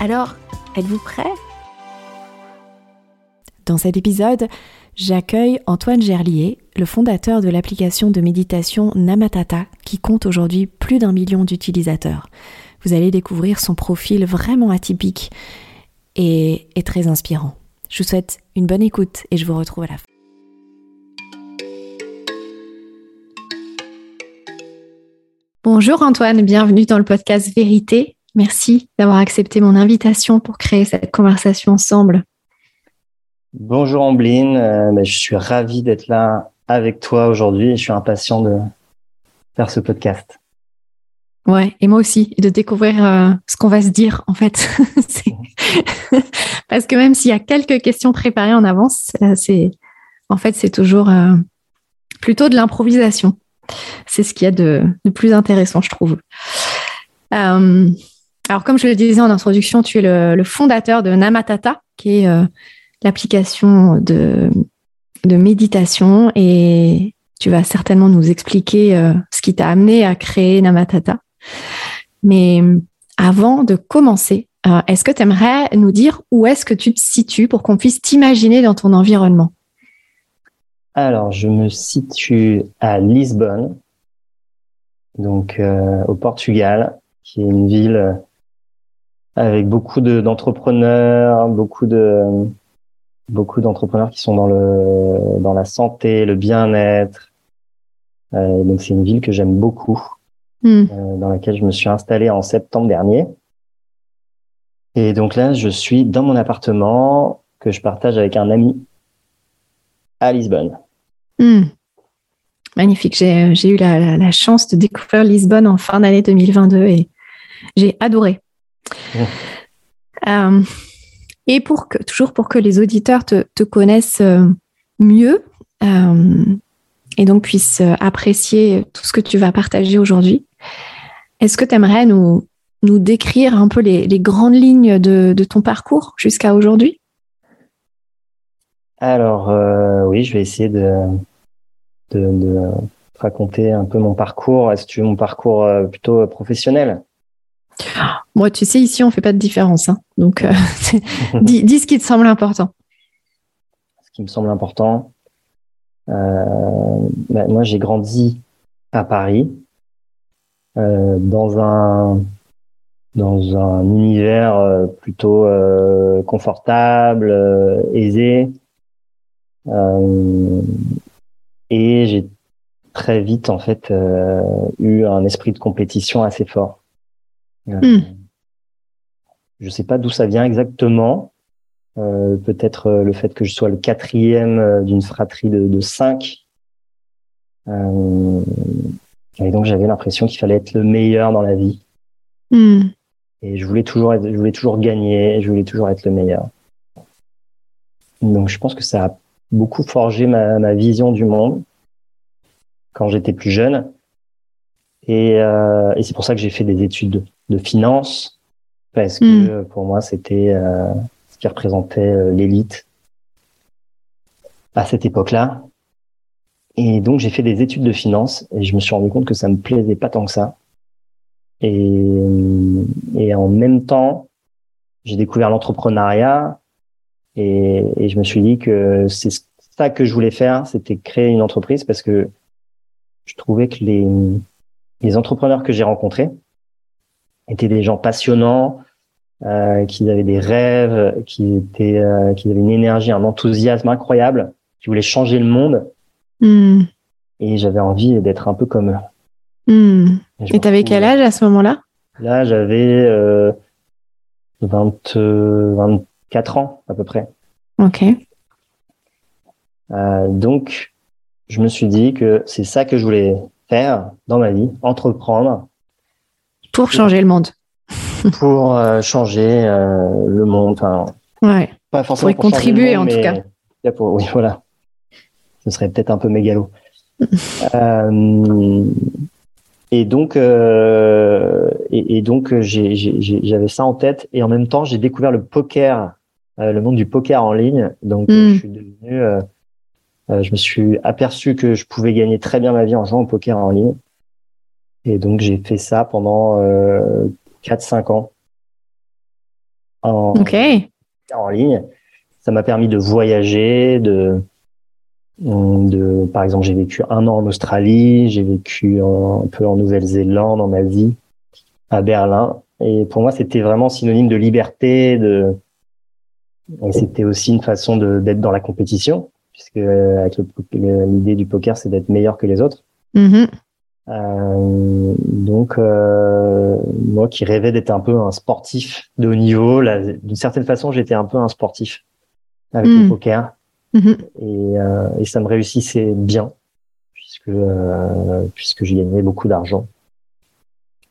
alors, êtes-vous prêt? Dans cet épisode, j'accueille Antoine Gerlier, le fondateur de l'application de méditation Namatata, qui compte aujourd'hui plus d'un million d'utilisateurs. Vous allez découvrir son profil vraiment atypique et, et très inspirant. Je vous souhaite une bonne écoute et je vous retrouve à la fin. Bonjour Antoine, bienvenue dans le podcast Vérité. Merci d'avoir accepté mon invitation pour créer cette conversation ensemble. Bonjour Ambline, euh, ben, je suis ravi d'être là avec toi aujourd'hui et je suis impatient de faire ce podcast. Ouais, et moi aussi, et de découvrir euh, ce qu'on va se dire en fait. Parce que même s'il y a quelques questions préparées en avance, euh, c'est en fait c'est toujours plutôt de l'improvisation. C'est ce qu'il y a de, plus intéressant, je trouve. Alors, comme je le disais en introduction, tu es le, fondateur de Namatata, qui est euh, l'application de, méditation, et tu vas certainement nous expliquer euh, ce qui t'a amené à créer Namatata. Mais avant de commencer, euh, est-ce que tu aimerais nous dire où est-ce que tu te situes pour qu'on puisse t'imaginer dans ton environnement? Alors, je me situe à Lisbonne, donc au Portugal, qui est une ville avec beaucoup d'entrepreneurs, beaucoup de beaucoup d'entrepreneurs qui sont dans le dans la santé, le bien-être. Euh, donc c'est une ville que j'aime beaucoup, hmm. euh, dans laquelle je me suis installé en septembre dernier. Et donc là, je suis dans mon appartement que je partage avec un ami à Lisbonne. Hmm. Magnifique. J'ai eu la, la, chance de découvrir Lisbonne en fin d'année 2022 et j'ai adoré. Euh, et pour que, toujours pour que les auditeurs te, connaissent euh, mieux euh, et donc puissent apprécier tout ce que tu vas partager aujourd'hui, est-ce que tu aimerais nous, nous décrire un peu les, grandes lignes de, ton parcours jusqu'à aujourd'hui? Alors, oui, je vais essayer de, de, raconter un peu mon parcours. Est-ce que tu veux mon parcours plutôt professionnel? Moi, tu sais, ici, on fait pas de différence. Hein. Donc, euh, dis, ce qui te semble important. Ce qui me semble important. Euh, ben, moi, j'ai grandi à Paris, euh, dans un dans un univers plutôt confortable, aisé, et j'ai très vite en fait eu un esprit de compétition assez fort. Hmm. Je sais pas d'où ça vient exactement. Euh, peut-être euh, le fait que je sois le quatrième euh, d'une fratrie de, de cinq. et donc j'avais l'impression qu'il fallait être le meilleur dans la vie. Hmm. Et je voulais toujours être, je voulais toujours gagner, je voulais toujours être le meilleur. Donc je pense que ça a beaucoup forgé ma, ma vision du monde quand j'étais plus jeune. Et, euh, et c'est pour ça que j'ai fait des études de finance parce que hmm. euh, pour moi c'était euh, ce qui représentait euh, l'élite à cette époque-là. Et donc j'ai fait des études de finance et je me suis rendu compte que ça me plaisait pas tant que ça. Et, et en même temps, j'ai découvert l'entrepreneuriat et, et, je me suis dit que c'est ça que je voulais faire, c'était créer une entreprise parce que je trouvais que les, les entrepreneurs que j'ai rencontrés, étaient des gens passionnants, qu'ils avaient des rêves, qu'ils étaient, qu'ils avaient une énergie, un enthousiasme incroyable, qui voulaient changer le monde. Hmm. Et j'avais envie d'être un peu comme eux. Hmm. Et tu avais quel âge à ce moment-là? Là, j'avais 20, 24 ans à peu près. Ok. Euh, donc, je me suis dit que c'est ça que je voulais faire dans ma vie, entreprendre. Pour changer le monde. pour euh, changer euh, le monde. Enfin, ouais. Pas forcément pour, contribuer en tout cas. Pour, oui, voilà. Ce serait peut-être un peu mégalo. et donc, et, et, donc, j'avais ça en tête. Et en même temps, j'ai découvert le poker, le monde du poker en ligne. Donc, hmm. je suis devenu euh, je me suis aperçu que je pouvais gagner très bien ma vie en jouant au poker en ligne. Et donc, j'ai fait ça pendant euh, 4-5 ans. En, en ligne. Ça m'a permis de voyager, de, de, par exemple, j'ai vécu un an en Australie, j'ai vécu un peu en Nouvelle-Zélande, en Asie, à Berlin. Et pour moi, c'était vraiment synonyme de liberté, de, et c'était aussi une façon d'être dans la compétition puisque avec l'idée du poker, c'est d'être meilleur que les autres. Mm-hmm. Euh, donc, euh, moi qui rêvais d'être un peu un sportif de haut niveau, d'une certaine façon, j'étais un peu un sportif avec le mm. poker. Mm-hmm. Et, euh, et, ça me réussissait bien, puisque, euh, puisque j'ai gagné beaucoup d'argent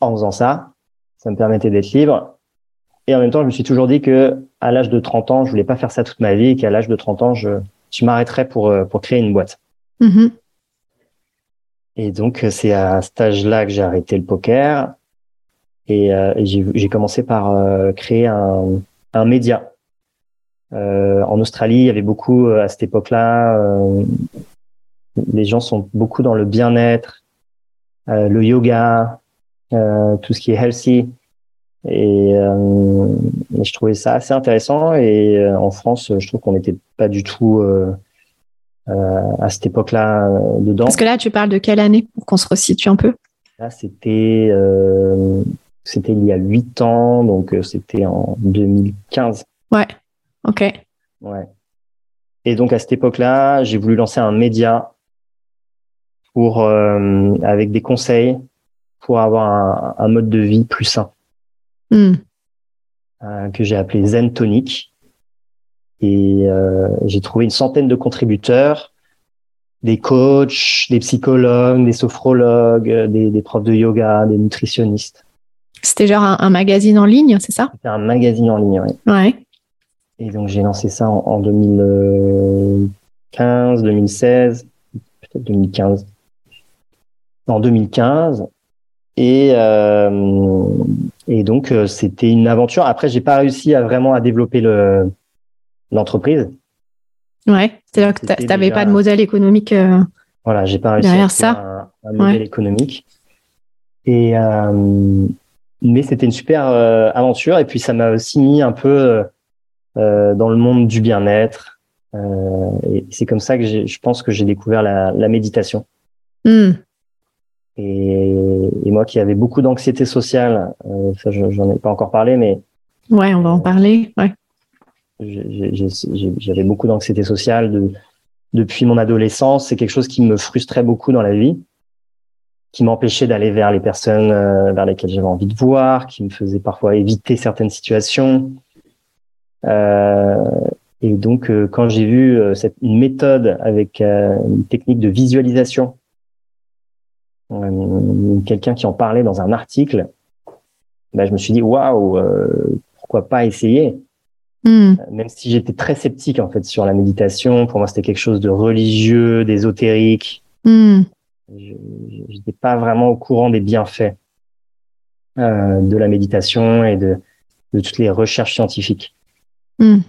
en faisant ça. Ça me permettait d'être libre. Et en même temps, je me suis toujours dit que à l'âge de 30 ans, je voulais pas faire ça toute ma vie et qu'à l'âge de 30 ans, je, tu m'arrêterais pour, euh, pour créer une boîte. Mm-hmm. Et donc, euh, c'est à cet âge-là que j'ai arrêté le poker. Et, euh, j'ai commencé par créer un, un média. en Australie, il y avait beaucoup, à cette époque-là, les gens sont beaucoup dans le bien-être, le yoga, tout ce qui est healthy. Et, euh, je trouvais ça assez intéressant. Et euh, en France, je trouve qu'on n'était pas du tout euh, à cette époque-là dedans. Parce que là, tu parles de quelle année pour qu'on se resitue un peu? Là, c'était c'était il y a huit ans, donc c'était en 2015. Ouais. Ok. Ouais. Et donc à cette époque-là, j'ai voulu lancer un média pour avec des conseils pour avoir un, un mode de vie plus sain. Hmm. Euh, que j'ai appelé Zen Tonic. Et euh, j'ai trouvé une centaine de contributeurs, des coachs, des psychologues, des sophrologues, des, des profs de yoga, des nutritionnistes. C'était genre un, magazine en ligne, c'est ça? C'était un magazine en ligne, oui. Ouais. Et donc j'ai lancé ça en, en 2015, 2016, peut-être 2015. En 2015. Et, euh, et donc, euh, c'était une aventure. Après, j'ai pas réussi à vraiment à développer le, l'entreprise. Ouais, c'est-à-dire que tu n'avais pas de modèle économique. Euh, voilà, j'ai pas réussi derrière à ça. Un, modèle économique. Et euh, mais c'était une super euh, aventure. Et puis, ça m'a aussi mis un peu dans le monde du bien-être. et c'est comme ça que je pense que j'ai découvert la, la méditation. Hmm. Et, et, moi qui avais beaucoup d'anxiété sociale, ça j'en ai pas encore parlé, mais ouais, on va en parler. Ouais. J'avais beaucoup d'anxiété sociale de, depuis mon adolescence. C'est quelque chose qui me frustrait beaucoup dans la vie, qui m'empêchait d'aller vers les personnes euh, vers lesquelles j'avais envie de voir, qui me faisait parfois éviter certaines situations. Euh, et donc, euh, quand j'ai vu euh, une méthode avec une technique de visualisation quelqu'un qui en parlait dans un article, ben, je me suis dit waouh, pourquoi pas essayer? Hmm. euh, Même si j'étais très sceptique en fait sur la méditation, pour moi c'était quelque chose de religieux, d'ésotérique. Mm. Je n'étais pas vraiment au courant des bienfaits euh, de la méditation et de, de toutes les recherches scientifiques. Hmm.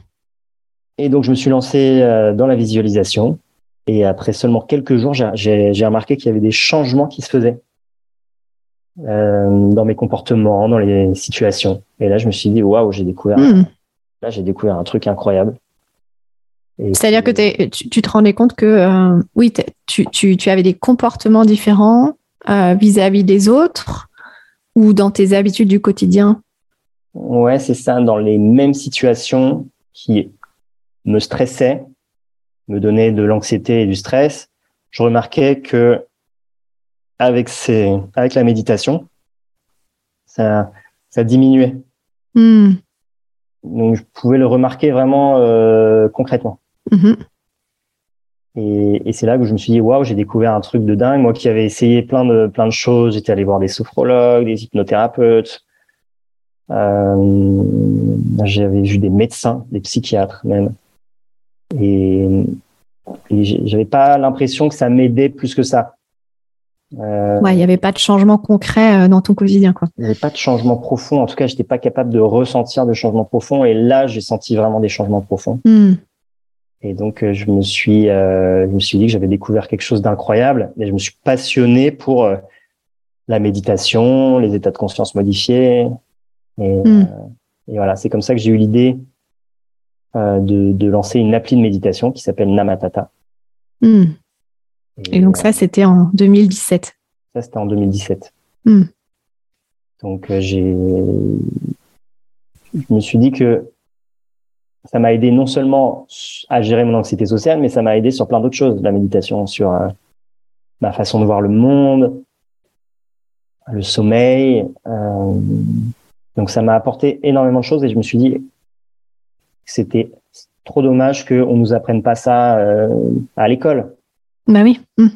Et donc je me suis lancé dans la visualisation. Et après seulement quelques jours, j'ai remarqué qu'il y avait des changements qui se faisaient euh, dans mes comportements, dans les situations. Et là, je me suis dit, waouh, j'ai découvert, hmm. Là, j'ai découvert un truc incroyable. C'est-à-dire que tu, tu, te rendais compte que, euh, oui, tu, tu, tu, avais des comportements différents euh, vis-à-vis des autres ou dans tes habitudes du quotidien? Ouais, c'est ça, dans les mêmes situations qui me stressaient, me donnaient de l'anxiété et du stress, je remarquais que avec ces, avec la méditation, ça, ça diminuait. Hmm. Donc, je pouvais le remarquer vraiment euh, concrètement. Mm-hmm. Et, et c'est là que je me suis dit, waouh, j'ai découvert un truc de dingue. Moi qui avais essayé plein de, plein de choses, j'étais allé voir des sophrologues, des hypnothérapeutes. Euh, j'avais vu des médecins, des psychiatres même. Et, et j'avais pas l'impression que ça m'aidait plus que ça. Euh, ouais, il n'y avait pas de changement concret euh, dans ton quotidien, quoi. Il n'y avait pas de changement profond. En tout cas, j'étais pas capable de ressentir de changement profond. Et là, j'ai senti vraiment des changements profonds. Hmm. Et donc, euh, je me suis, euh, je me suis dit que j'avais découvert quelque chose d'incroyable. Et je me suis passionné pour euh, la méditation, les états de conscience modifiés. Et, hmm. et voilà, c'est comme ça que j'ai eu l'idée de, de, lancer une appli de méditation qui s'appelle Namatata. Hmm. Et, donc ça, c'était en 2017. Ça, c'était en 2017. Hmm. Donc j'ai, je me suis dit que ça m'a aidé non seulement à gérer mon anxiété sociale, mais ça m'a aidé sur plein d'autres choses, la méditation, sur euh, ma façon de voir le monde, le sommeil. Euh, donc ça m'a apporté énormément de choses et je me suis dit que c'était trop dommage qu'on nous apprenne pas ça euh, à l'école. Bah oui. Mmh.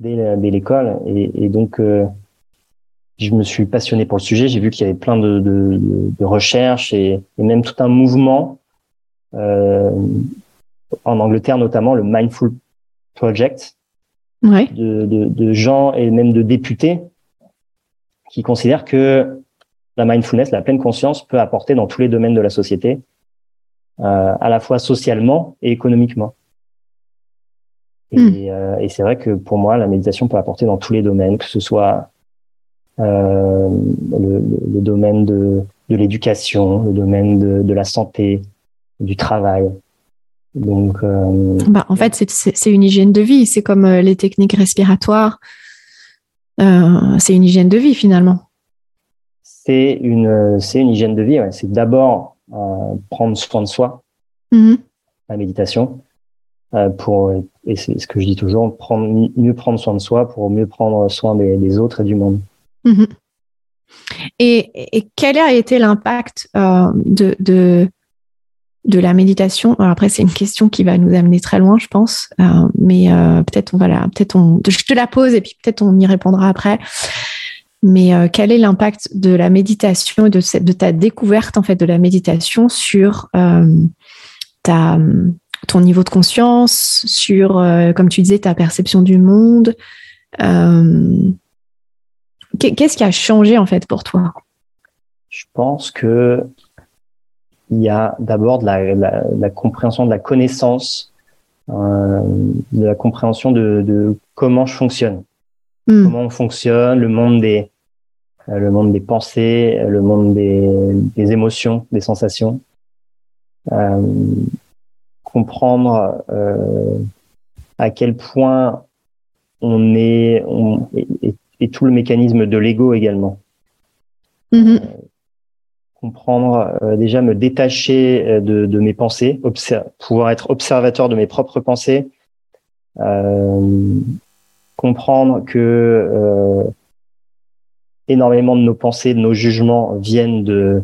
Dès, l'école. Et, donc, je me suis passionné pour le sujet. J'ai vu qu'il y avait plein de, de, recherches et, et, même tout un mouvement euh, en Angleterre notamment, le Mindful Project, de, gens et même de députés qui considèrent que la mindfulness, la pleine conscience, peut apporter dans tous les domaines de la société, euh, à la fois socialement et économiquement. Et, hmm. euh, et c'est vrai que pour moi, la méditation peut apporter dans tous les domaines, que ce soit euh, le, le, domaine de, de l'éducation, le domaine de, de, la santé, du travail. Donc, euh, bah, en fait, c'est une hygiène de vie. C'est comme les techniques respiratoires. C'est une hygiène de vie finalement. C'est une, c'est une hygiène de vie. C'est d'abord prendre soin de soi, mm-hmm. la méditation, pour et c'est ce que je dis toujours, prendre mieux prendre soin de soi pour mieux prendre soin des, autres et du monde. Mm-hmm. Et, et, quel a été l'impact de, de, de la méditation? Alors après, c'est une question qui va nous amener très loin, je pense. Euh, mais euh, peut-être on va la, peut-être on, je te la pose et puis peut-être on y répondra après. Mais euh, quel est l'impact de la méditation et de, de ta découverte en fait de la méditation sur ta, ton niveau de conscience, sur, comme tu disais, ta perception du monde. Qu'est-ce qui a changé en fait pour toi? Je pense que il y a d'abord de la, la, la, compréhension de la connaissance, euh, de la compréhension de, de, comment je fonctionne, hmm. comment on fonctionne, le monde des, euh, le monde des pensées, le monde des, des émotions, des sensations. Euh, comprendre euh, à quel point on est, on, et, et, tout le mécanisme de l'ego également. Mm-hmm. Euh, comprendre, euh, déjà me détacher euh, de, de mes pensées, pouvoir être observateur de mes propres pensées, euh, comprendre que énormément de nos pensées, de nos jugements viennent de,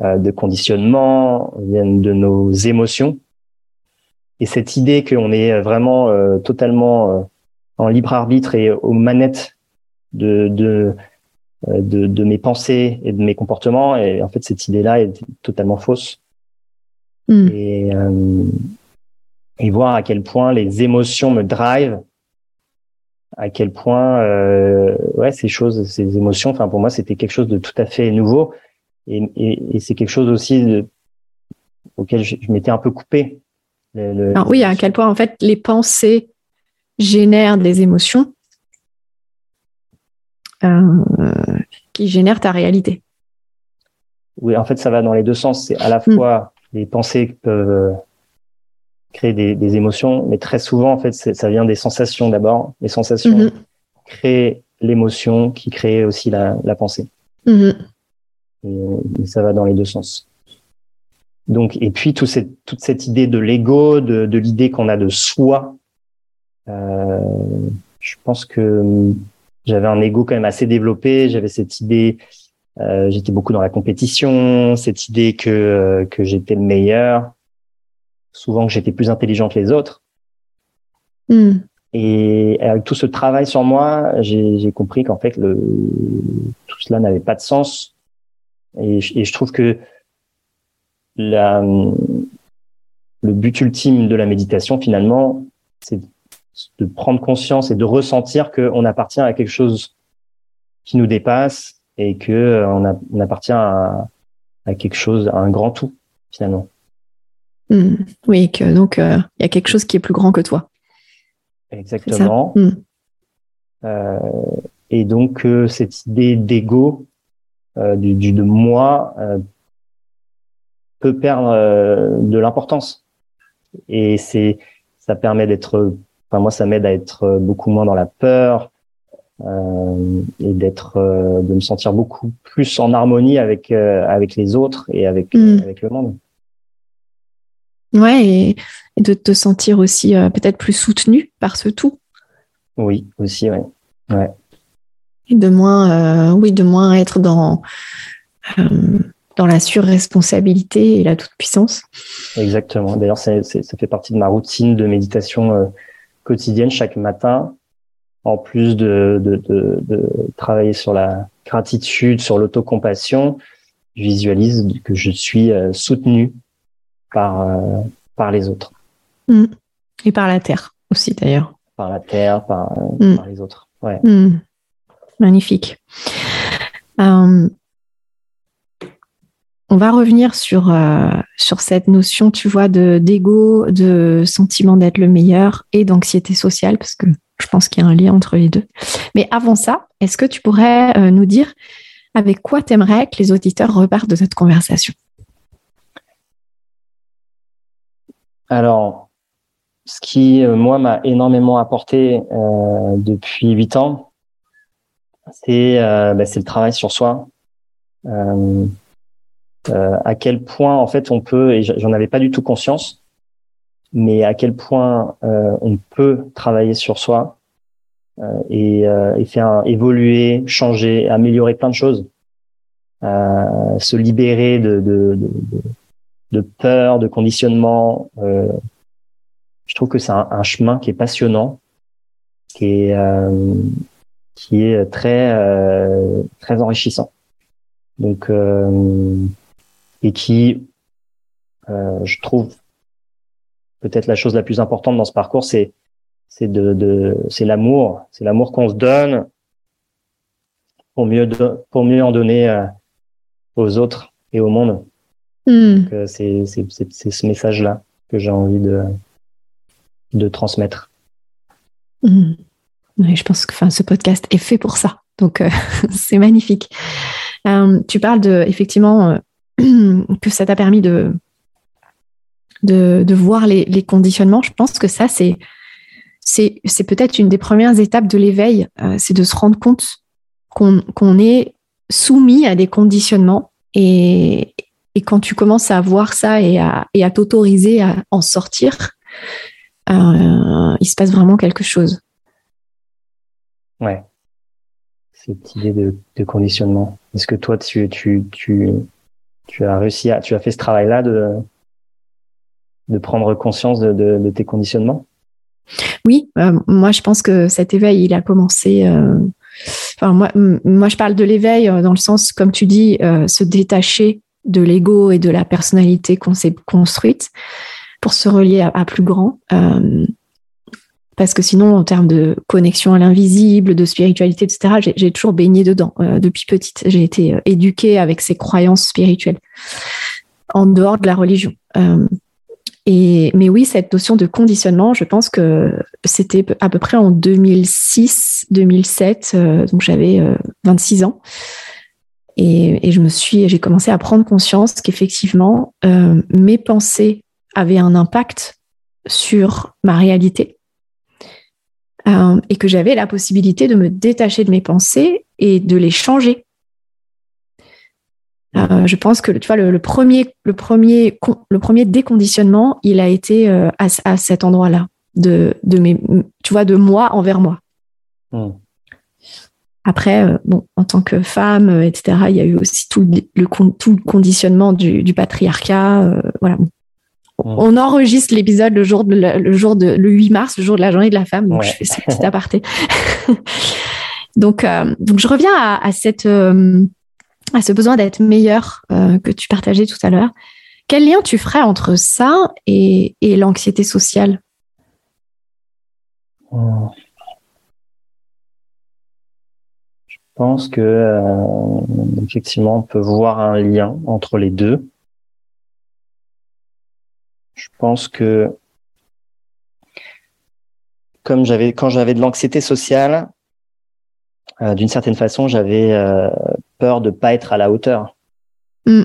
de conditionnement, viennent de nos émotions. Et cette idée qu'on est vraiment totalement en libre arbitre et aux manettes de, de, euh, de, de, mes pensées et de mes comportements. Et en fait, cette idée-là est totalement fausse. Hmm. Et, euh, et voir à quel point les émotions me drivent, à quel point euh, ouais ces choses, ces émotions. Enfin, pour moi, c'était quelque chose de tout à fait nouveau. Et, et, et c'est quelque chose aussi de, auquel je, m'étais un peu coupé. Alors, oui, à quel point en fait les pensées génèrent des émotions euh, qui génère ta réalité. Oui, en fait, ça va dans les deux sens. C'est à la hmm. fois les pensées qui peuvent euh, créer des, émotions, mais très souvent, en fait, ça vient des sensations d'abord. Les sensations mm-hmm. créent l'émotion qui crée aussi la, pensée. Mm-hmm. et, ça va dans les deux sens. Donc, et puis tout cette, toute cette idée de l'ego, de, de l'idée qu'on a de soi, euh, je pense que j'avais un ego quand même assez développé. J'avais cette idée, euh, j'étais beaucoup dans la compétition, cette idée que euh, que j'étais le meilleur, souvent que j'étais plus intelligent que les autres. Hmm. Et avec tout ce travail sur moi, j'ai compris qu'en fait, le, tout cela n'avait pas de sens. Et, et, je trouve que la, le but ultime de la méditation, finalement, c'est de prendre conscience et de ressentir qu'on appartient à quelque chose qui nous dépasse et que euh, on, appartient à, quelque chose, à un grand tout, finalement. Hmm. oui, que donc euh, il y a quelque chose qui est plus grand que toi. Exactement. Hmm. Euh, et donc cette idée d'ego, du, du, de moi, peut perdre de l'importance. Et c'est ça permet d'être Enfin, moi, ça m'aide à être euh, beaucoup moins dans la peur euh, et d'être, euh, de me sentir beaucoup plus en harmonie avec avec les autres et avec mm. avec le monde. Ouais, et, de te sentir aussi peut-être plus soutenu par ce tout. Oui, aussi, ouais. ouais. Et de moins, oui, de moins être dans dans la surresponsabilité et la toute puissance. Exactement. D'ailleurs, ça, ça fait partie de ma routine de méditation quotidienne chaque matin, en plus de, de, de, travailler sur la gratitude, sur l'autocompassion, je visualise que je suis euh, soutenu par, euh, par les autres. Mm. Et par la terre aussi d'ailleurs. Par la terre, par, mm. par les autres. Ouais. Mm. Magnifique. Euh, on va revenir sur, euh, sur cette notion, tu vois, de d'ego, de sentiment d'être le meilleur et d'anxiété sociale, parce que je pense qu'il y a un lien entre les deux. Mais avant ça, est-ce que tu pourrais euh, nous dire avec quoi tu aimerais que les auditeurs repartent de cette conversation? Alors, ce qui, euh, moi, m'a énormément apporté depuis huit ans, c'est bah, le travail sur soi. À quel point en fait on peut, et j'en avais pas du tout conscience, mais à quel point euh, on peut travailler sur soi euh, et, et, faire évoluer, changer, améliorer plein de choses, se libérer de, de, de, peur, de conditionnement. je trouve que c'est un, chemin qui est passionnant, qui est qui est très très enrichissant. Donc et qui, euh, je trouve, peut-être la chose la plus importante dans ce parcours, c'est c'est de, de c'est l'amour, c'est l'amour qu'on se donne pour mieux pour mieux en donner euh, aux autres et au monde. Hmm. Euh, c'est c'est c'est ce message là que j'ai envie de de transmettre. Hmm. Oui, je pense que enfin, ce podcast est fait pour ça. Donc, euh, c'est magnifique. Euh, tu parles de, effectivement, que ça t'a permis de, de, voir les, conditionnements. Je pense que ça, c'est, c'est, peut-être une des premières étapes de l'éveil, euh, c'est de se rendre compte qu'on, est soumis à des conditionnements. Et, quand tu commences à voir ça et à, et à t'autoriser à en sortir, euh, il se passe vraiment quelque chose. Ouais. Cette idée de, conditionnement. Est-ce que toi, tu, tu, tu as réussi à, tu as fait ce travail-là de, de prendre conscience de, tes conditionnements? Oui, euh, moi je pense que cet éveil, il a commencé. Euh, enfin, moi, moi, je parle de l'éveil euh, dans le sens, comme tu dis, se détacher de l'ego et de la personnalité qu'on s'est construite pour se relier à, plus grand parce que sinon, en termes de connexion à l'invisible, de spiritualité, etc., j'ai toujours baigné dedans euh, depuis petite. J'ai été euh, éduquée avec ces croyances spirituelles en dehors de la religion. Euh, et, mais oui, cette notion de conditionnement, je pense que c'était à peu près en 2006, 2007, donc j'avais 26 ans. Et, et, je me suis, j'ai commencé à prendre conscience qu'effectivement, mes pensées avaient un impact sur ma réalité euh, et que j'avais la possibilité de me détacher de mes pensées et de les changer. je pense que tu vois le, premier le premier le premier déconditionnement il a été à, cet endroit-là de de mes tu vois de moi envers moi. Hmm. Après, euh, bon, en tant que femme, euh, etc., il y a eu aussi tout le, tout le conditionnement du, patriarcat. Euh, voilà. On enregistre l'épisode le jour de le jour de le 8 mars, le jour de la journée de la femme. Donc je fais ce petit aparté. donc donc je reviens à, cette à ce besoin d'être meilleur que tu partageais tout à l'heure. Quel lien tu ferais entre ça et, et l'anxiété sociale? Je pense que euh, effectivement on peut voir un lien entre les deux. Je pense que comme j'avais quand j'avais de l'anxiété sociale, euh, d'une certaine façon, j'avais euh, peur de pas être à la hauteur. Mm.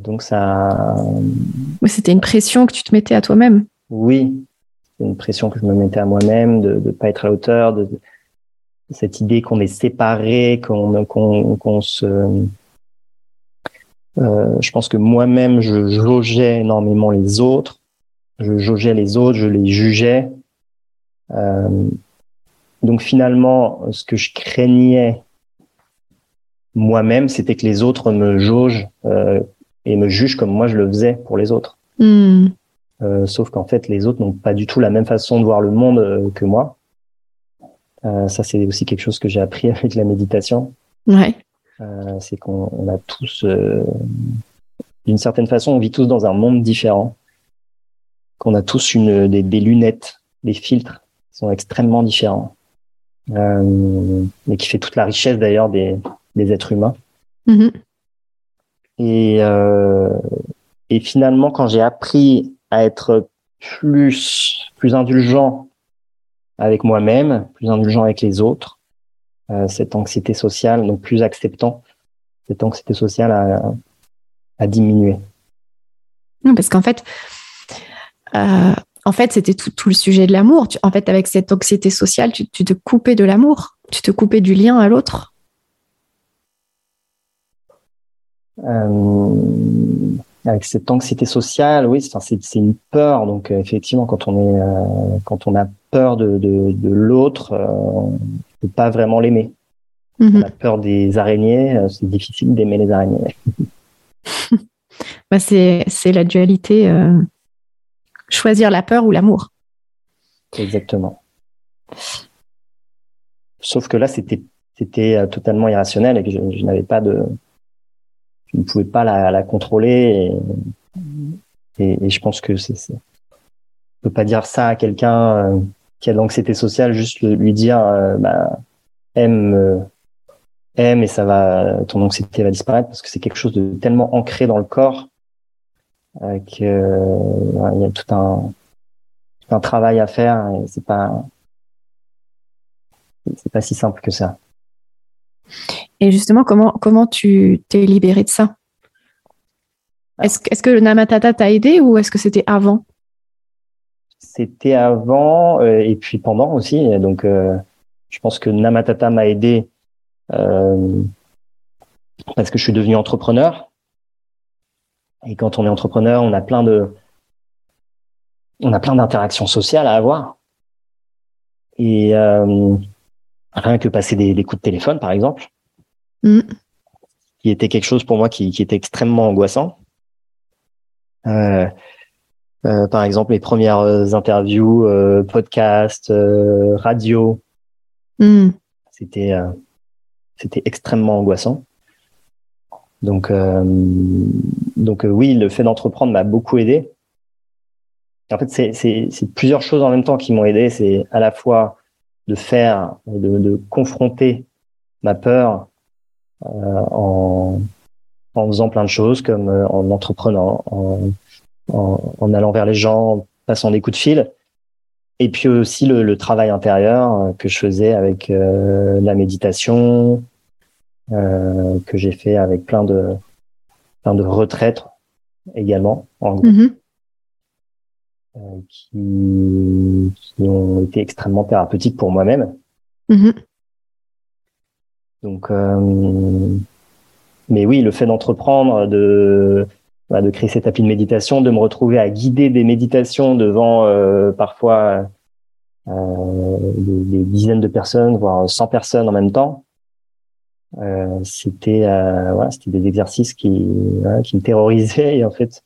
donc ça. C'était une pression que tu te mettais à toi-même. Oui, une pression que je me mettais à moi-même de ne pas être à la hauteur, de, cette idée qu'on est séparé, qu'on qu'on se euh, je pense que moi-même je jaugeais énormément les autres, je jaugeais les autres, je les jugeais. Euh, donc finalement, ce que je craignais moi-même, c'était que les autres me jaugent euh, et me jugent comme moi je le faisais pour les autres. Hmm. Euh, sauf qu'en fait, les autres n'ont pas du tout la même façon de voir le monde euh, que moi. Euh, ça, c'est aussi quelque chose que j'ai appris avec la méditation. Ouais. Euh, c'est qu'on a tous, euh, d'une certaine façon, on vit tous dans un monde différent. Qu'on a tous une, des, des, lunettes, des filtres qui sont extrêmement différents. Euh, mais qui fait toute la richesse d'ailleurs des, des êtres humains. Mm-hmm. Et, euh, et finalement, quand j'ai appris à être plus, plus indulgent avec moi-même, plus indulgent avec les autres, cette anxiété sociale, donc plus acceptant, cette anxiété sociale a, a diminué. Non, parce qu'en fait, euh, en fait, c'était tout, tout, le sujet de l'amour. En fait, avec cette anxiété sociale, tu, tu te coupais de l'amour, tu te coupais du lien à l'autre. Euh, avec cette anxiété sociale, oui, c'est une peur. Donc euh, effectivement, quand on est, euh, quand on a peur de, de, de l'autre, euh, peut pas vraiment l'aimer. Mhm. On a peur des araignées, c'est difficile d'aimer les araignées. bah c'est la dualité, choisir la peur ou l'amour. Exactement. Sauf que là, c'était c'était totalement irrationnel et que je n'avais pas de je ne pouvais pas la, la contrôler et, et, je pense que c'est on peut pas dire ça à quelqu'un euh, qui a de l'anxiété sociale juste lui dire euh, bah, aime euh, aime et ça va ton anxiété va disparaître parce que c'est quelque chose de tellement ancré dans le corps euh, que il y a tout un tout un travail à faire et c'est pas c'est pas si simple que ça. Et justement, comment, comment tu t'es libéré de ça? Est-ce est que le Namatata t'a aidé ou est-ce que c'était avant? C'était avant euh, et puis pendant aussi. Donc, euh, je pense que Namatata m'a aidé euh, parce que je suis devenu entrepreneur. Et quand on est entrepreneur, on a plein de, on a plein d'interactions sociales à avoir. Et rien que passer des, des coups de téléphone, par exemple, Mm. Qui était quelque chose pour moi qui, qui était extrêmement angoissant. Euh, par exemple, les premières euh, interviews, euh, podcasts, euh, radio, mm. c'était c'était extrêmement angoissant. Donc donc oui, le fait d'entreprendre m'a beaucoup aidé. En fait, c'est c'est plusieurs choses en même temps qui m'ont aidé. C'est à la fois de faire, de, de confronter ma peur euh, en, en faisant plein de choses, comme euh, en entreprenant, en, en, allant vers les gens, en passant des coups de fil. Et puis aussi le, le travail intérieur euh, que je faisais avec la méditation, euh, que j'ai fait avec plein de plein de retraites également en groupe, mm-hmm. euh, qui, qui ont été extrêmement thérapeutiques pour moi-même. Mm-hmm. Donc, euh, mais oui, le fait d'entreprendre, de, de créer cet appli de méditation, de me retrouver à guider des méditations devant euh, parfois euh, des, dizaines de personnes, voire 100 personnes en même temps, euh, c'était voilà, c'était des exercices qui, qui me terrorisaient et en fait,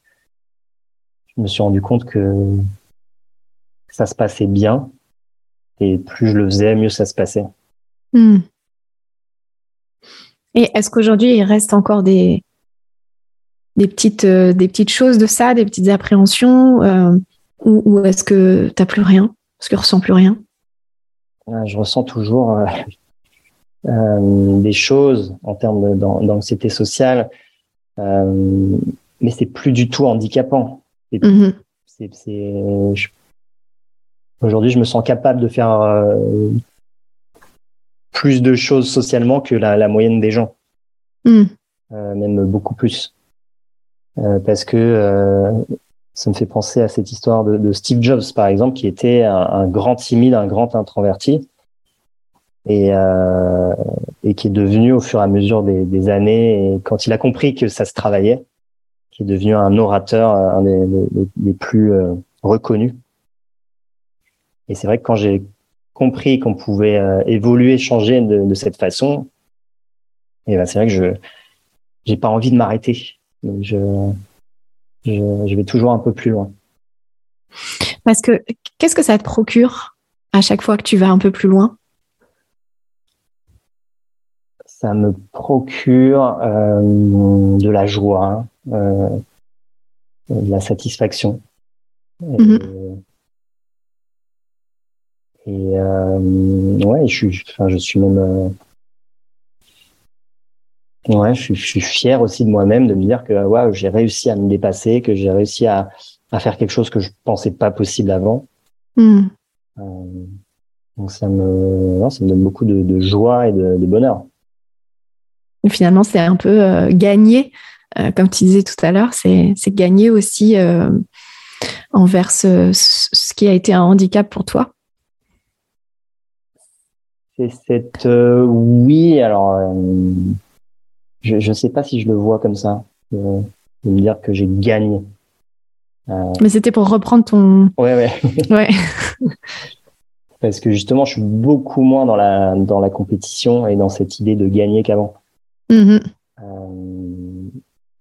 je me suis rendu compte que ça se passait bien et plus je le faisais, mieux ça se passait. Hmm. Et est-ce qu'aujourd'hui, il reste encore des, des, petites, euh, des petites choses de ça, des petites appréhensions euh, Ou, est-ce que tu n'as plus rien? Est-ce que tu ressens plus rien? Ah, Je ressens toujours euh, des choses en termes d'anxiété sociale, mais c'est plus du tout handicapant. Mm-hmm. Aujourd'hui, je me sens capable de faire plus de choses socialement que la, moyenne des gens, euh, même beaucoup plus. Euh, parce que euh, ça me fait penser à cette histoire de, Steve Jobs, par exemple, qui était un, grand timide, un grand introverti, et, et qui est devenu au fur et à mesure des, années, et quand il a compris que ça se travaillait, qui est devenu un orateur, un des, des plus reconnus. Et c'est vrai que quand j'ai compris qu'on pouvait euh, évoluer, changer de, cette façon, et ben c'est vrai que je j'ai pas envie de m'arrêter. Je, je, vais toujours un peu plus loin. Parce que qu'est-ce que ça te procure à chaque fois que tu vas un peu plus loin? Ça me procure euh, de la joie, euh, de la satisfaction. Et euh, ouais, je suis, enfin, je suis même, euh, ouais, je suis, je suis, fier aussi de moi-même de me dire que j'ai réussi à me dépasser, que j'ai réussi à, à, faire quelque chose que je pensais pas possible avant. Hmm. Euh, donc ça me, non, ça me donne beaucoup de, de joie et de, de bonheur. finalement, c'est un peu euh, gagner, euh, comme tu disais tout à l'heure, c'est gagner aussi envers ce, ce qui a été un handicap pour toi. C'est cette euh, oui. Alors, euh, je ne sais pas si je le vois comme ça, de me dire que j'ai gagné. Euh, Mais c'était pour reprendre ton. Ouais, ouais. ouais. Parce que justement, je suis beaucoup moins dans la dans la compétition et dans cette idée de gagner qu'avant. Mm-hmm.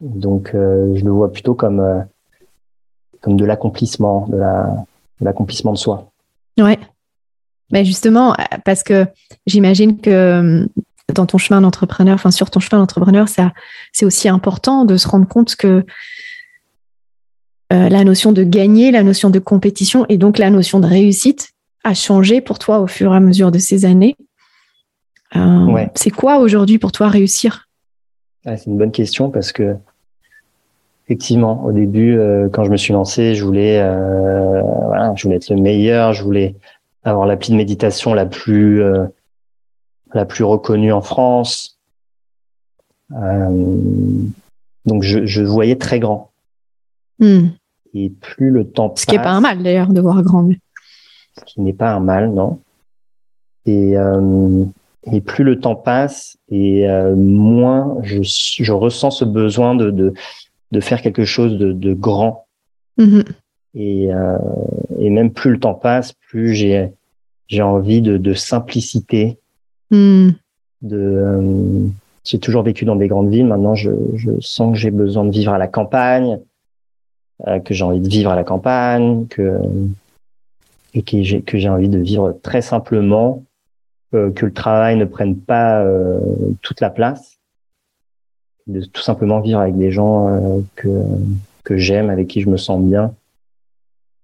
donc, je le vois plutôt comme comme de l'accomplissement, de la de l'accomplissement de soi. Ouais. Mais justement, euh, parce que j'imagine que euh, dans ton chemin d'entrepreneur, enfin sur ton chemin d'entrepreneur, c'est aussi important de se rendre compte que euh, la notion de gagner, la notion de compétition et donc la notion de réussite a changé pour toi au fur et à mesure de ces années. C'est quoi aujourd'hui pour toi réussir? Ah, C'est une bonne question parce que effectivement, au début, quand je me suis lancé, je voulais, voilà, je voulais être le meilleur, je voulais avoir l'appli de méditation la plus euh, la plus reconnue en France. Euh, donc je, je voyais très grand. Hmm. Et plus le temps passe. Ce qui n'est pas un mal d'ailleurs de voir grand. Ce qui n'est pas un mal, non. Et, euh, et plus le temps passe et euh, moins je, je ressens ce besoin de, de, de faire quelque chose de, de grand. Mm-hmm. Et, euh, et même plus le temps passe, plus j'ai j'ai envie de, de simplicité. Hmm. De, euh, j'ai toujours vécu dans des grandes villes. Maintenant, je, je sens que j'ai besoin de vivre à la campagne, euh, que j'ai envie de vivre à la campagne, que et que j'ai que j'ai envie de vivre très simplement, euh, que le travail ne prenne pas euh, toute la place, de tout simplement vivre avec des gens euh, que que j'aime, avec qui je me sens bien,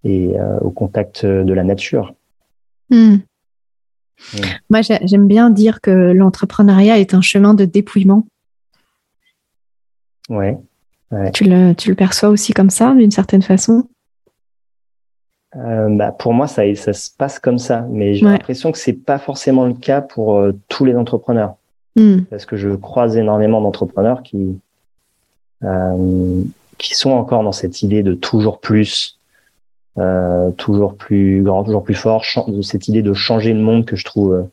et au contact de la nature. Moi, j'aime bien dire que l'entrepreneuriat est un chemin de dépouillement. Ouais. Tu, le, tu, le, perçois aussi comme ça, d'une certaine façon? Euh, bah, Pour moi, ça, ça se passe comme ça, mais j'ai l'impression que c'est pas forcément le cas pour euh, tous les entrepreneurs. Hmm. Parce que je croise énormément d'entrepreneurs qui, euh, qui sont encore dans cette idée de toujours plus, euh, toujours plus grand, toujours plus fort, cette idée de changer le monde que je trouve euh,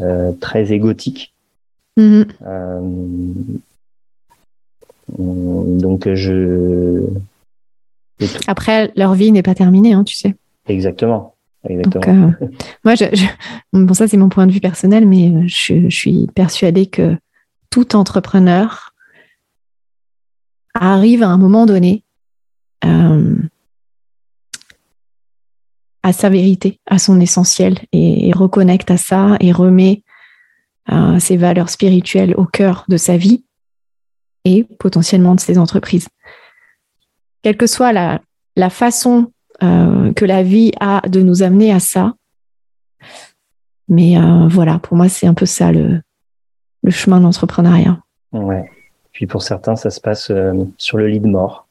euh très égotique. Mm-hmm. Donc je. Après, leur vie n'est pas terminée, hein, tu sais. Exactement. Exactement. Euh, moi, je, bon, ça c'est mon point de vue personnel, mais je, suis persuadée que tout entrepreneur arrive à un moment donné euh, à sa vérité, à son essentiel, et, reconnecte à ça et remet ses valeurs spirituelles au cœur de sa vie et potentiellement de ses entreprises. Quelle que soit la, la façon euh, que la vie a de nous amener à ça. Mais euh, voilà, pour moi, c'est un peu ça le, le chemin d'entrepreneuriat. Ouais. Puis pour certains, ça se passe euh, sur le lit de mort.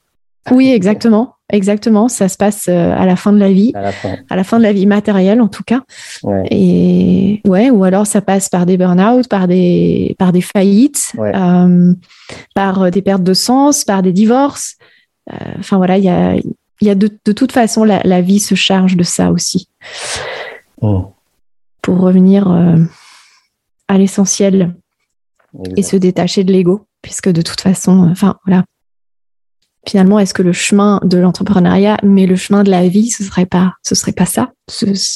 Oui, exactement. Exactement. Ça se passe à la fin de la vie. À la fin. À la fin de la vie matérielle, en tout cas. Ouais. Et ouais, ou alors ça passe par des burn-out, par des, par des faillites, par des pertes de sens, par des divorces. Enfin voilà, il y a, y a de, toute façon, la, vie se charge de ça aussi. Oh. Pour revenir euh, à l'essentiel et se détacher de l'ego, puisque de toute façon, enfin voilà. Finalement, est-ce que le chemin de l'entrepreneuriat, mais le chemin de la vie, ce serait pas, ce serait pas ça,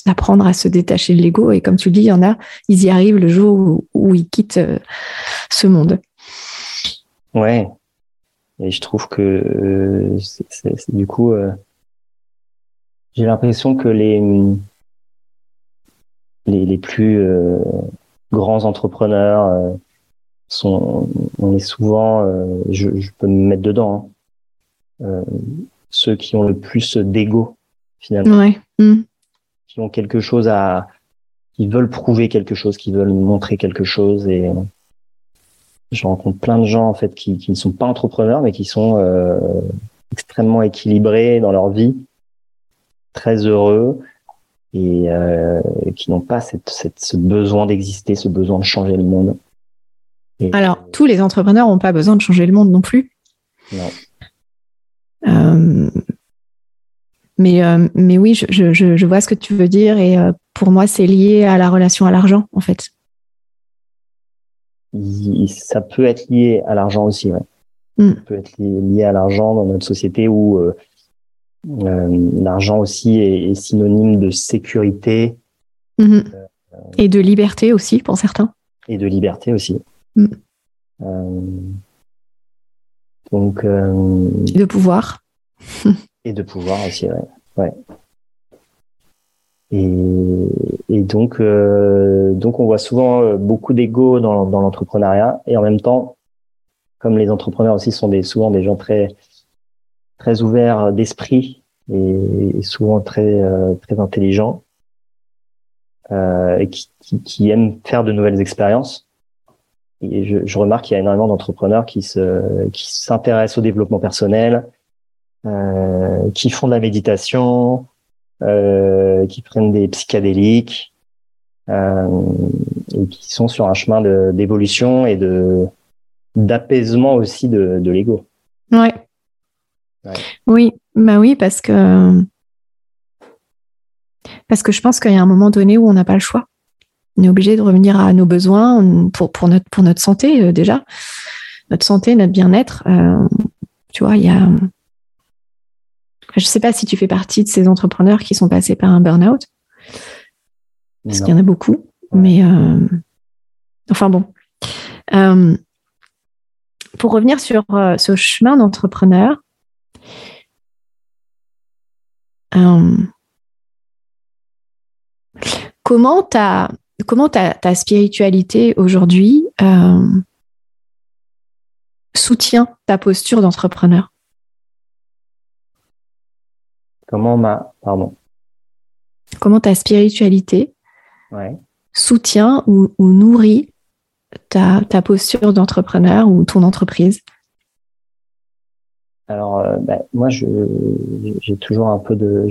apprendre à se détacher de l'ego? Et comme tu dis, il y en a, ils y arrivent le jour où, ils quittent euh, ce monde. Ouais, et je trouve que euh, du coup, euh, j'ai l'impression que les les, plus grands entrepreneurs sont, on est souvent, je, je, peux me mettre dedans, hein, ceux qui ont le plus d'ego finalement, ouais. Mmh. qui ont quelque chose à, qui veulent prouver quelque chose, qui veulent montrer quelque chose et je rencontre plein de gens en fait qui, qui ne sont pas entrepreneurs mais qui sont euh, extrêmement équilibrés dans leur vie, très heureux et euh, qui n'ont pas cette, cette, ce besoin d'exister, ce besoin de changer le monde. Alors, tous les entrepreneurs n'ont pas besoin de changer le monde non plus. Non. Euh, mais, euh, mais oui, je, je, je, vois ce que tu veux dire et euh, pour moi, c'est lié à la relation à l'argent, en fait ça peut être lié à l'argent aussi. Ouais. Mm. Ça peut être lié, à l'argent dans notre société où euh, l'argent aussi est, synonyme de sécurité. Mm-hmm. Et de liberté aussi pour certains. Et de liberté aussi. Mm. Donc. et de pouvoir. et de pouvoir aussi, ouais. ouais. Et, et donc, euh, donc on voit souvent euh, beaucoup d'ego dans, dans l'entrepreneuriat et en même temps, comme les entrepreneurs aussi sont des, souvent des gens très très ouverts d'esprit et, souvent très euh, très intelligents euh, et qui, qui, qui, aiment faire de nouvelles expériences. Et je, je remarque qu'il y a énormément d'entrepreneurs qui se qui s'intéressent au développement personnel, euh, qui font de la méditation, euh, qui prennent des psychédéliques euh, et qui sont sur un chemin d'évolution et de d'apaisement aussi de, de l'ego. Ouais. Oui, bah oui, parce que parce que je pense qu'il y a un moment donné où on n'a pas le choix. On est obligé de revenir à nos besoins pour, pour, notre, pour notre santé euh, déjà, notre santé, notre bien-être. Euh, tu vois, il y a, je ne sais pas si tu fais partie de ces entrepreneurs qui sont passés par un burn-out, parce qu'il y en a beaucoup, mais euh, enfin bon. Pour revenir sur ce chemin d'entrepreneur, comment ta, comment ta, ta spiritualité aujourd'hui soutient ta posture d'entrepreneur? Comment ma, pardon. Comment ta spiritualité soutient ou, nourrit ta, posture d'entrepreneur ou ton entreprise? Alors, euh, bah, moi, j'ai toujours un peu de,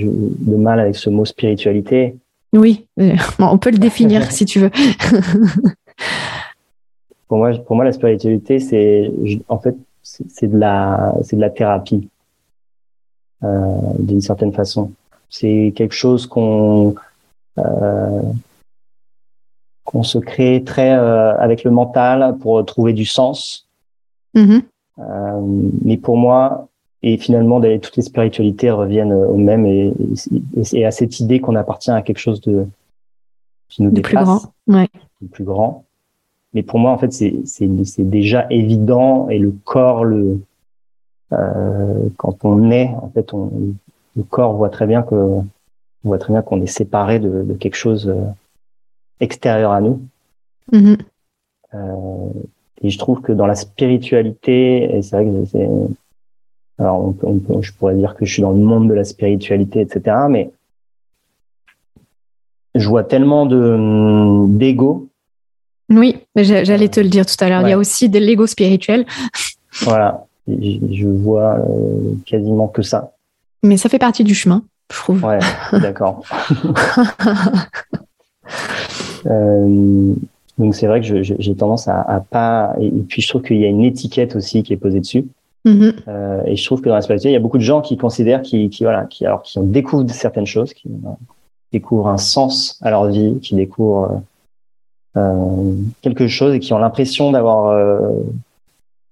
mal avec ce mot spiritualité. Oui, euh, on peut le définir si tu veux. pour moi, pour moi, la spiritualité, c'est en fait, c'est de la, c'est de la thérapie. Euh, d'une certaine façon. C'est quelque chose qu'on euh, qu'on se crée très euh, avec le mental pour trouver du sens, mm-hmm. mais pour moi, et finalement, toutes les spiritualités reviennent au même et, et, à cette idée qu'on appartient à quelque chose de qui nous dépasse, plus grand, ouais. de plus grand. Mais pour moi, en fait, c'est déjà évident et le corps, le euh, quand on est, en fait, on, le corps voit très bien que on voit très bien qu'on est séparé de, de, quelque chose euh, extérieur à nous. Mm-hmm. Euh, et je trouve que dans la spiritualité, et c'est vrai que c'est alors, on peut, on peut, je pourrais dire que je suis dans le monde de la spiritualité, etc. Mais je vois tellement de d'ego. Oui, j'allais te le dire tout à l'heure. Il y a aussi de l'ego spirituel. Voilà, je vois euh, quasiment que ça. Mais ça fait partie du chemin, je trouve. Ouais, d'accord. euh, donc c'est vrai que j'ai tendance à, à pas. Et, puis je trouve qu'il y a une étiquette aussi qui est posée dessus. Mm-hmm. Euh, et je trouve que dans la spiritualité, il y a beaucoup de gens qui considèrent, qui, qui voilà, qui alors qui découvrent certaines choses, qui découvrent un sens à leur vie, qui découvrent euh, quelque chose et qui ont l'impression d'avoir euh,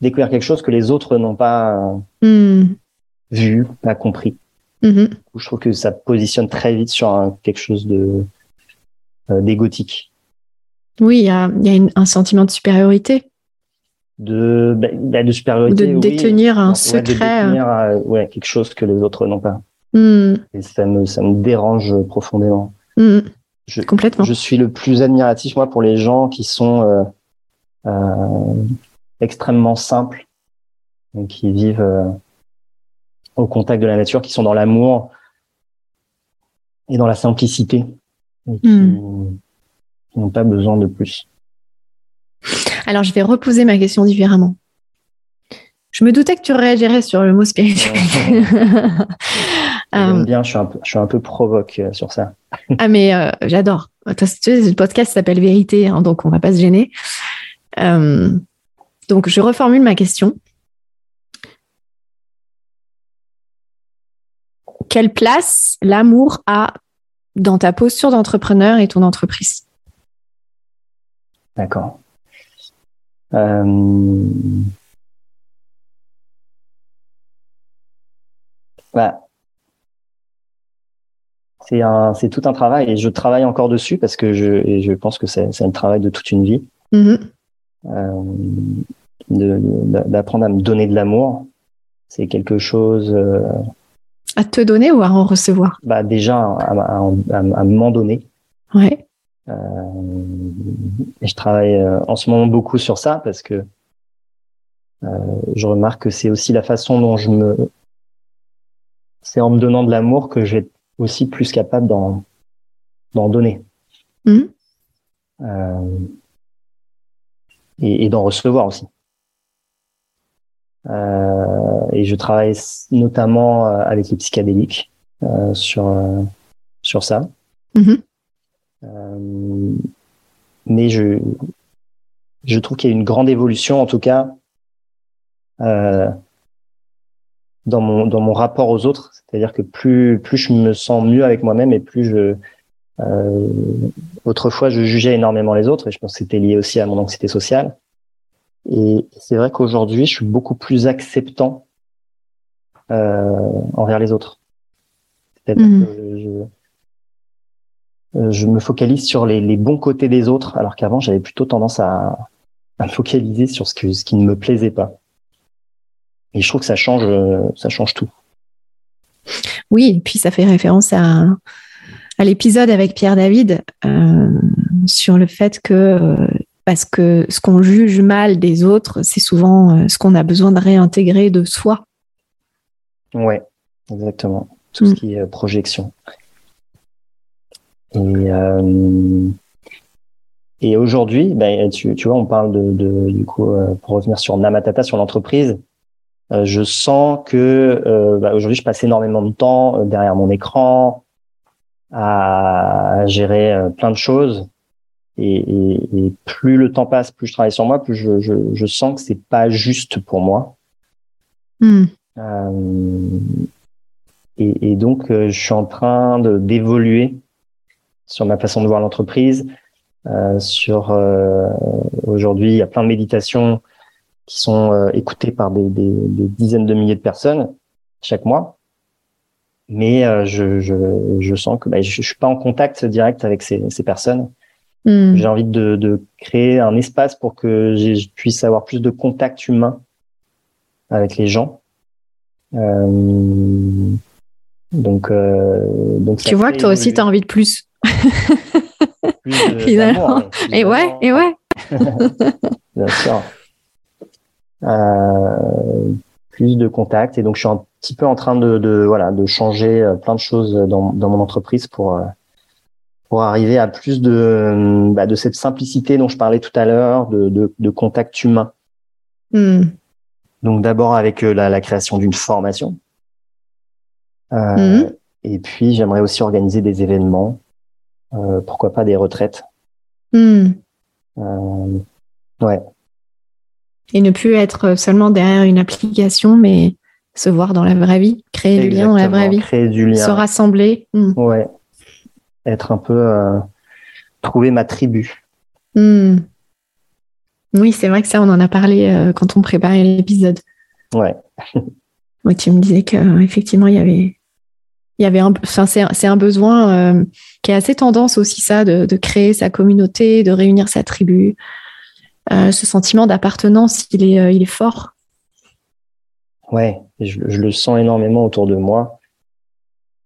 découvert quelque chose que les autres n'ont pas mm. vu, pas compris. Mm-hmm. Je trouve que ça positionne très vite sur quelque chose de d'égotique. Oui, il y a, y a un sentiment de supériorité de, bah, de supériorité. De détenir un secret. De détenir euh, ouais, quelque chose que les autres n'ont pas. Hmm. Et ça me, ça me dérange profondément. Hmm. Je, Complètement. Je suis le plus admiratif, moi, pour les gens qui sont euh, euh, extrêmement simples, et qui vivent euh, au contact de la nature, qui sont dans l'amour et dans la simplicité, et qui hmm. n'ont pas besoin de plus. Alors, je vais reposer ma question différemment. Je me doutais que tu réagirais sur le mot spirituel. J'aime bien, je suis, un peu, je suis un peu provoque euh, sur ça. ah, mais euh, j'adore. Le podcast s'appelle Vérité, hein, donc on va pas se gêner. Euh, donc, je reformule ma question. Quelle place l'amour a dans ta posture d'entrepreneur et ton entreprise? D'accord. Euh, bah, c'est un, c'est tout un travail et je travaille encore dessus parce que je, et je pense que c'est, c'est un travail de toute une vie. Mm-hmm. Euh, d'apprendre à me donner de l'amour, c'est quelque chose. Euh, à te donner ou à en recevoir? Bah déjà à, à, à m'en donner. Ouais. Euh, et je travaille euh, en ce moment beaucoup sur ça parce que euh, je remarque que c'est aussi la façon dont je me, c'est en me donnant de l'amour que j'ai aussi plus capable d'en d'en donner. Mmh. Euh, et, et d'en recevoir aussi. Euh, et je travaille notamment avec les psychédéliques euh, sur sur ça. Mmh. Euh, mais je, je trouve qu'il y a une grande évolution, en tout cas, euh, dans mon dans mon rapport aux autres. C'est-à-dire que plus plus je me sens mieux avec moi-même et plus je euh, autrefois je jugeais énormément les autres et je pense que c'était lié aussi à mon anxiété sociale. Et c'est vrai qu'aujourd'hui je suis beaucoup plus acceptant euh, envers les autres. C'est-à-dire mmh. que je, je me focalise sur les, les, bons côtés des autres, alors qu'avant j'avais plutôt tendance à, à, me focaliser sur ce, que, ce qui ne me plaisait pas. Et je trouve que ça change, euh, ça change tout. Oui, et puis ça fait référence à, à l'épisode avec Pierre David euh, sur le fait que euh, parce que ce qu'on juge mal des autres, c'est souvent ce qu'on a besoin de réintégrer de soi. Ouais, exactement. Tout ce mm. qui est projection. Et, euh, et aujourd'hui, ben, tu, tu vois, on parle de, de du coup, euh, pour revenir sur Namatata, sur l'entreprise, euh, je sens que euh, bah, aujourd'hui, je passe énormément de temps euh, derrière mon écran à, gérer plein de choses. Et, et, et, plus le temps passe, plus je travaille sur moi, plus je, je, je sens que c'est pas juste pour moi. Mm. Et, et, donc, je suis en train de d'évoluer sur ma façon de voir l'entreprise. Euh, sur euh, aujourd'hui, il y a plein de méditations qui sont écoutés par des, dizaines de milliers de personnes chaque mois. Mais je, sens que bah, je, ne suis pas en contact direct avec ces, personnes. Hmm. J'ai envie de, créer un espace pour que je puisse avoir plus de contact humain avec les gens. donc, donc tu vois que toi aussi, tu as envie de plus. Finalement. et ouais, et ouais. Bien sûr. Euh, plus de contacts. Et donc, je suis un petit peu en train de, voilà, de changer euh, plein de choses dans, mon entreprise pour, euh, pour arriver à plus de, bah, de cette simplicité dont je parlais tout à l'heure, de, de, contact humain. Hmm. Donc, d'abord avec la, création d'une formation. Hmm. Et puis, j'aimerais aussi organiser des événements euh, pourquoi pas des retraites. Hmm. Euh, ouais. Et ne plus être seulement derrière une application, mais se voir dans la vraie vie, créer du lien dans la vraie vie, créer du lien, se rassembler. Hmm. Ouais. Être un peu euh, trouver ma tribu. Hmm. Oui, c'est vrai que ça, on en a parlé quand on préparait l'épisode. Ouais. oui, tu me disais qu'effectivement, il y avait il y avait un, enfin, c'est un besoin euh, qui a assez tendance aussi ça de, créer sa communauté, de réunir sa tribu. Euh, ce sentiment d'appartenance, il est, euh, il est fort. Ouais, je, le sens énormément autour de moi.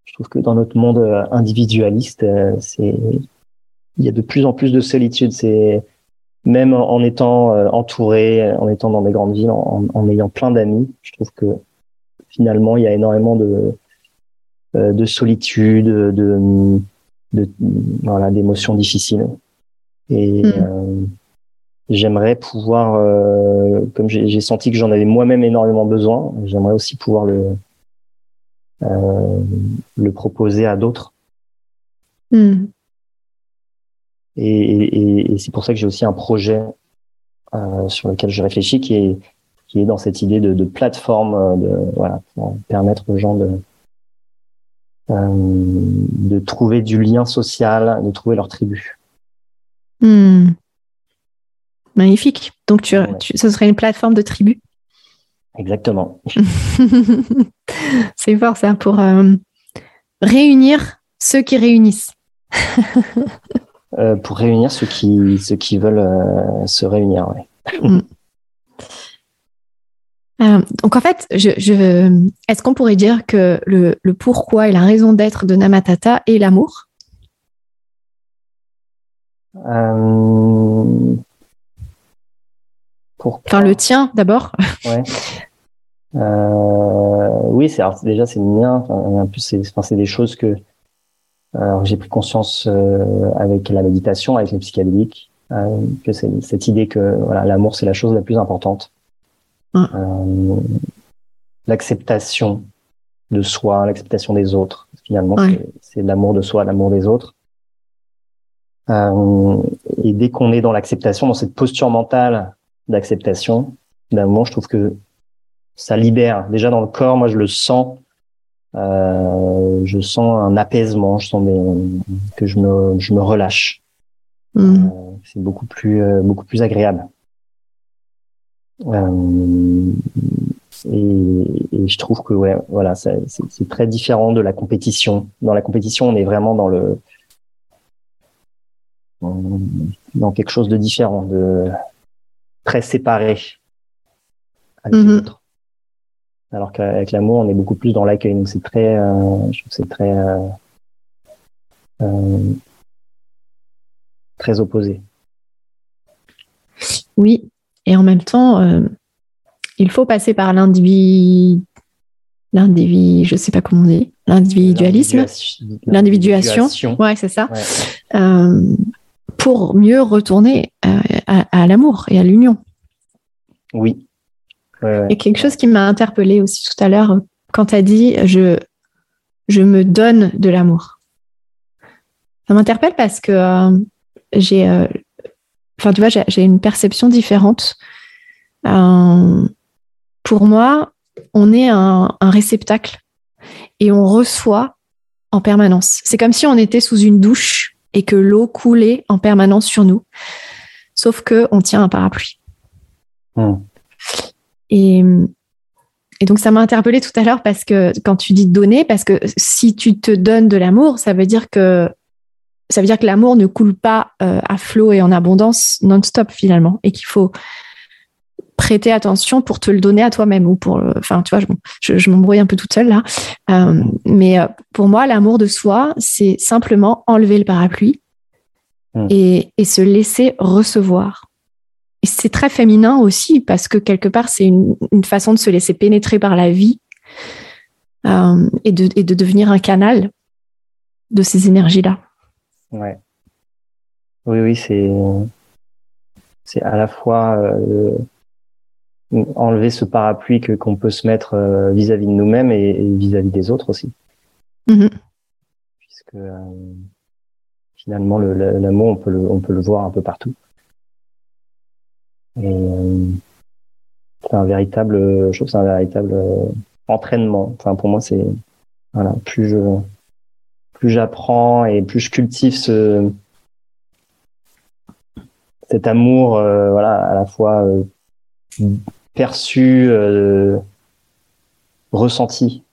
Je trouve que dans notre monde individualiste, c'est il y a de plus en plus de solitude. C'est même en étant entouré, en étant dans des grandes villes, en, ayant plein d'amis, je trouve que finalement il y a énormément de de solitude, de, de voilà, d'émotions difficiles. Et hmm. euh, j'aimerais pouvoir, euh, comme j'ai senti que j'en avais moi-même énormément besoin, j'aimerais aussi pouvoir le le proposer à d'autres. Hmm. Et, et, c'est pour ça que j'ai aussi un projet sur lequel je réfléchis qui est qui est dans cette idée de, de plateforme de voilà pour permettre aux gens de euh, de trouver du lien social, de trouver leur tribu. Hmm. Magnifique. Donc, tu, ce serait une plateforme de tribu? Exactement. C'est fort ça, pour euh, réunir ceux qui réunissent. Euh, pour réunir ceux qui, ceux qui veulent se réunir, oui. Euh, donc en fait, je, est-ce qu'on pourrait dire que le, pourquoi et la raison d'être de Namatata est l'amour? Euh... Enfin, le tien d'abord. Ouais. Euh, oui, c'est déjà c'est le mien. en plus, c'est des choses que j'ai pris conscience euh, avec la méditation, avec les psychédéliques, que c'est cette idée que voilà, l'amour c'est la chose la plus importante. Euh, l'acceptation de soi, l'acceptation des autres. Finalement, c'est l'amour de soi, l'amour des autres. Euh, et dès qu'on est dans l'acceptation, dans cette posture mentale d'acceptation, d'amour, je trouve que ça libère. Déjà dans le corps, moi je le sens. Euh, je sens un apaisement, je sens que je me, je me relâche. Mm. Euh, c'est beaucoup plus, beaucoup plus agréable. Euh, et, je trouve que ouais, voilà, c'est très différent de la compétition. Dans la compétition, on est vraiment dans le dans quelque chose de différent, de très séparé avec mm Alors qu'avec l'amour, on est beaucoup plus dans l'accueil. Donc c'est très, euh, je trouve c'est très euh, très opposé. Oui, et en même temps, euh, il faut passer par l'individu, l'individu, je sais pas comment on dit, l'individualisme, l'individuation, ouais, c'est ça, euh, pour mieux retourner euh, à, l'amour et à l'union. Oui. Et quelque chose qui m'a interpellée aussi tout à l'heure quand tu as dit je, je me donne de l'amour. Ça m'interpelle parce que j'ai enfin, tu vois, j'ai une perception différente. Euh, pour moi, on est un, réceptacle et on reçoit en permanence. C'est comme si on était sous une douche et que l'eau coulait en permanence sur nous, sauf que on tient un parapluie. Hmm. Et, et donc, ça m'a interpellée tout à l'heure parce que quand tu dis donner, parce que si tu te donnes de l'amour, ça veut dire que ça veut dire que l'amour ne coule pas euh, à flot et en abondance non-stop finalement, et qu'il faut prêter attention pour te le donner à toi-même ou pour, enfin, tu vois, je, je, m'embrouille un peu toute seule là, euh, mais euh, pour moi, l'amour de soi, c'est simplement enlever le parapluie hmm. et, et se laisser recevoir. Et c'est très féminin aussi parce que quelque part, c'est une, une, façon de se laisser pénétrer par la vie euh, et, de, et de devenir un canal de ces énergies-là. Ouais. Oui, oui, c'est c'est à la fois euh, enlever ce parapluie que qu'on peut se mettre euh, vis-à-vis de nous-mêmes et vis-à-vis des autres aussi. Mm-hmm. Puisque euh, finalement, l'amour, on peut le on peut le voir un peu partout. Et euh, c'est un véritable, je trouve, c'est un véritable entraînement. Enfin, pour moi, c'est voilà, plus je plus j'apprends et plus je cultive ce cet amour, euh, voilà, à la fois euh, perçu, euh, ressenti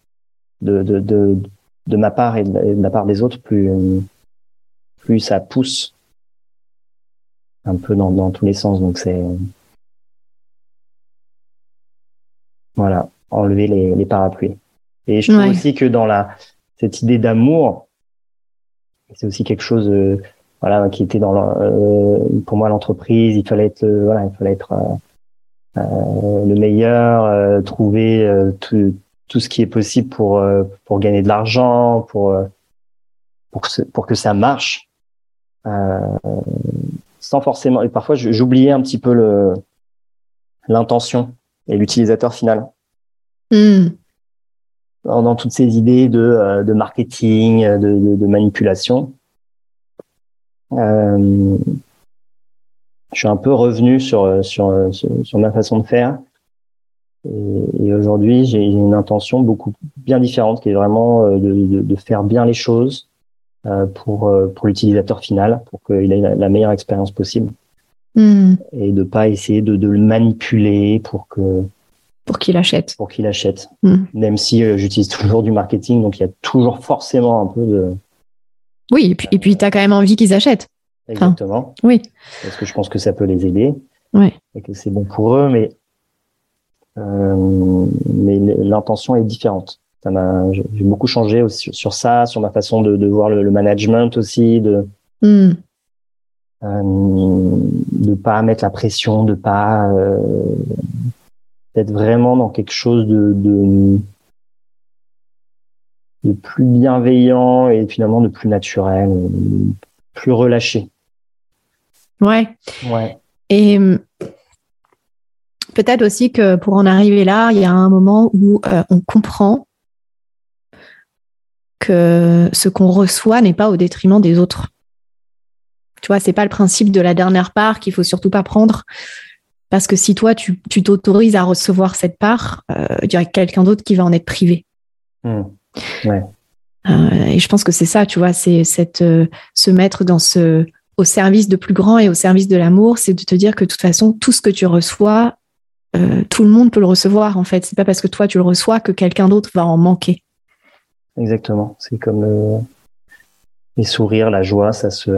de, de, de, de, ma part et de, la part des autres, plus plus ça pousse un peu dans, dans tous les sens. Donc c'est voilà, enlever les, les parapluies. Et je trouve aussi que dans la cette idée d'amour, c'est aussi quelque chose euh, voilà qui était dans euh, pour moi l'entreprise. Il fallait être euh, voilà il fallait être le meilleur trouver tout, tout ce qui est possible pour pour gagner de l'argent pour pour que, pour que ça marche. Sans forcément et parfois j'oubliais un petit peu le l'intention et l'utilisateur final. Mmh dans, toutes ces idées de, euh, de marketing, de, de, manipulation. Euh, je suis un peu revenu sur, sur, sur, ma façon de faire. Et, aujourd'hui, j'ai une intention beaucoup bien différente, qui est vraiment euh, de, de, faire bien les choses pour, pour l'utilisateur final, pour qu'il ait la, meilleure expérience possible. Hmm. Et de pas essayer de, de le manipuler pour que pour qu'il achète. Pour qu'il achète. Hmm. Même si euh, j'utilise toujours du marketing, donc il y a toujours forcément un peu de. Oui, et puis et puis as quand même envie qu'ils achètent. Exactement. oui. Parce que je pense que ça peut les aider. Oui. Et que c'est bon pour eux, mais euh, mais l'intention est différente. Ça m'a, j'ai beaucoup changé aussi sur ça, sur ma façon de, de voir le, management aussi, de euh, de pas mettre la pression, de pas euh, d'être vraiment dans quelque chose de, de, plus bienveillant et finalement de plus naturel, plus relâché. Ouais. Ouais. Et hum, peut-être aussi que pour en arriver là, il y a un moment où euh, on comprend que ce qu'on reçoit n'est pas au détriment des autres. Tu vois, c'est pas le principe de la dernière part qu'il faut surtout pas prendre. Parce que si toi, tu t'autorises à recevoir cette part, euh, il y a quelqu'un d'autre qui va en être privé. Hmm. Ouais. Euh, et je pense que c'est ça, tu vois, c'est cette euh, se mettre dans ce au service de plus grand et au service de l'amour, c'est de te dire que de toute façon, tout ce que tu reçois, euh, tout le monde peut le recevoir en fait. C'est pas parce que toi tu le reçois que quelqu'un d'autre va en manquer. Exactement. C'est comme le... les sourires, la joie, ça se,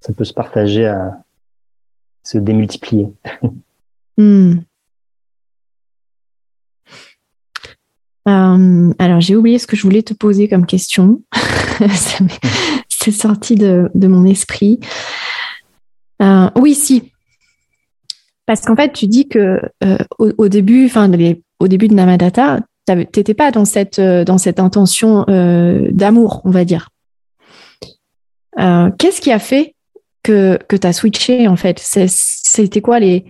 ça peut se partager, à se démultiplier. Hmm. Euh, alors, j'ai oublié ce que je voulais te poser comme question. C'est sorti de, mon esprit. Euh, oui, si. Parce qu'en fait, tu dis que euh, au, début, enfin, au début de Namadata, tu n'étais pas dans cette, dans cette intention d'amour, on va dire. Qu'est-ce qui a fait que, que tu as switché, en fait? C'était quoi les,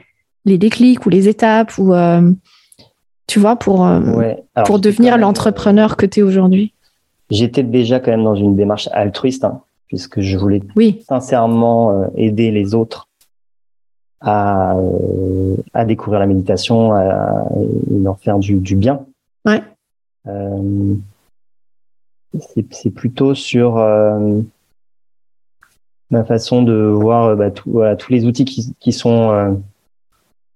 les déclics ou les étapes ou euh, tu vois pour euh, pour devenir l'entrepreneur que tu es aujourd'hui J'étais déjà quand même dans une démarche altruiste hein, puisque je voulais sincèrement euh, aider les autres à, à découvrir la méditation à, et leur faire du, du bien. Ouais. c'est plutôt sur ma façon de voir bah, tout, voilà, tous les outils qui, qui sont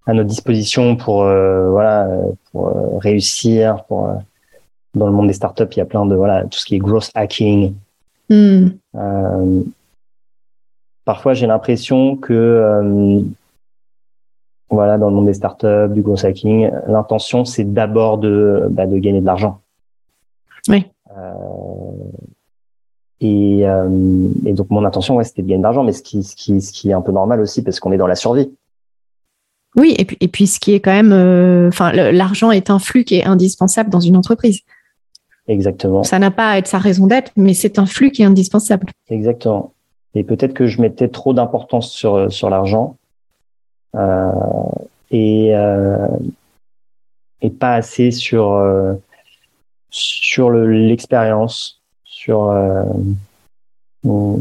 à notre disposition pour voilà pour réussir pour dans le monde des startups il y a plein de voilà tout ce qui est growth hacking hmm. parfois j'ai l'impression que voilà, dans le monde des startups, du gros hacking, l'intention c'est d'abord de, bah, de gagner de l'argent. Oui. Euh, et, euh, et, donc mon intention, ouais, c'était de gagner de l'argent, mais ce qui, ce qui, ce qui est un peu normal aussi parce qu'on est dans la survie. Oui, et puis, et puis ce qui est quand même, euh, enfin, l'argent est un flux qui est indispensable dans une entreprise. Exactement. Ça n'a pas à être sa raison d'être, mais c'est un flux qui est indispensable. Exactement. Et peut-être que je mettais trop d'importance sur sur l'argent euh, et euh, et pas assez sur sur l'expérience, sur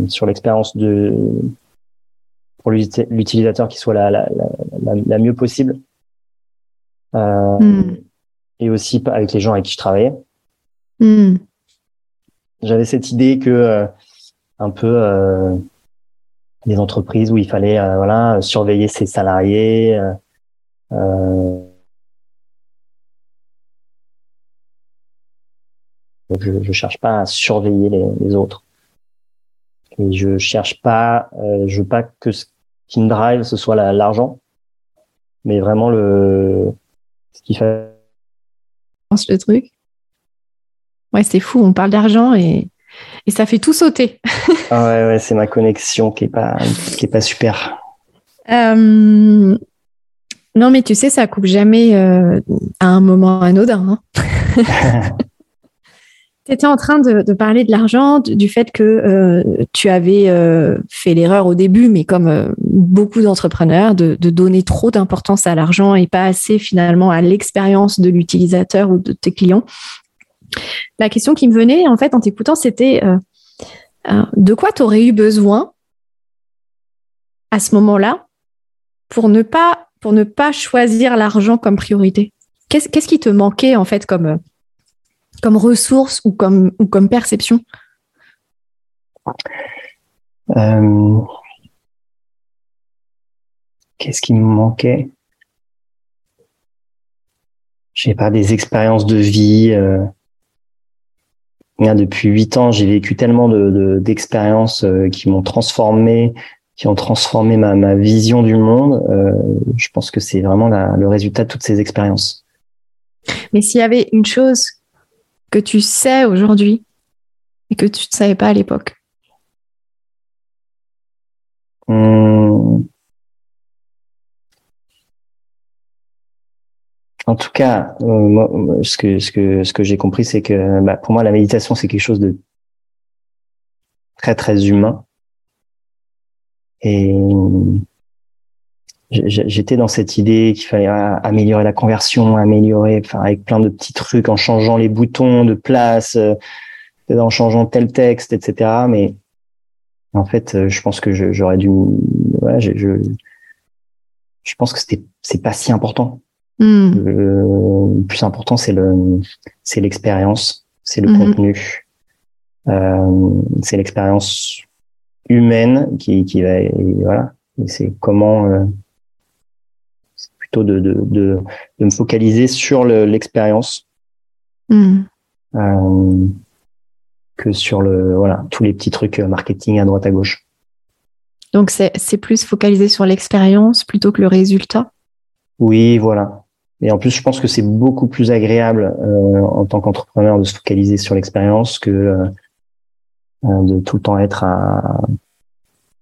sur l'expérience de pour l'utilisateur qui soit la, la, la, la, mieux possible. Euh, mm. Et aussi avec les gens avec qui je travaillais. Mm. J'avais cette idée que un peu euh, des entreprises où il fallait euh, voilà surveiller ses salariés. Euh, euh, je ne cherche pas à surveiller les, les, autres. Et je cherche pas, euh, je veux pas que ce qui me drive ce soit l'argent, mais vraiment le ce qui fait. Le truc. Ouais, c'est fou. On parle d'argent et et ça fait tout sauter. ah ouais, ouais c'est ma connexion qui est pas, qui est pas super. Euh, non, mais tu sais, ça coupe jamais euh, à un moment anodin. Hein. tu étais en train de, parler de l'argent, du fait que euh, tu avais fait l'erreur au début, mais comme beaucoup d'entrepreneurs, de, de, donner trop d'importance à l'argent et pas assez finalement à l'expérience de l'utilisateur ou de tes clients. La question qui me venait, en fait, en t'écoutant, c'était euh, euh, de quoi tu aurais eu besoin à ce moment-là pour ne pas, pour ne pas choisir l'argent comme priorité? Qu'est-ce qui te manquait, en fait, comme, comme ressource ou comme, ou comme perception euh, Qu'est-ce qui me manquait? Je sais pas, des expériences de vie depuis huit ans, j'ai vécu tellement de, d'expériences euh, qui m'ont transformé, qui ont transformé ma, ma vision du monde. Euh, je pense que c'est vraiment le résultat de toutes ces expériences. Mais s'il y avait une chose que tu sais aujourd'hui et que tu ne savais pas à l'époque hum. En tout cas, euh, ce que j'ai compris, c'est que bah, pour moi, la méditation, c'est quelque chose de très très humain. Et j'étais dans cette idée qu'il fallait améliorer la conversion, améliorer, enfin avec plein de petits trucs, en changeant les boutons de place, euh, en changeant tel texte, etc. Mais en fait, euh, je pense que j'aurais dû, ouais, je, je, je pense que c'était c'est pas si important. Hmm. Le plus important, c'est le, c'est l'expérience, c'est le hmm. contenu, euh, c'est l'expérience humaine qui, qui va, voilà. Et c'est comment, euh, plutôt de, de, de, de, me focaliser sur l'expérience. Hmm. Euh, que sur le voilà tous les petits trucs euh, marketing à droite à gauche. Donc c'est plus focalisé sur l'expérience plutôt que le résultat? Oui, voilà. Et en plus, je pense que c'est beaucoup plus agréable euh, en tant qu'entrepreneur de se focaliser sur l'expérience que euh, de tout le temps être à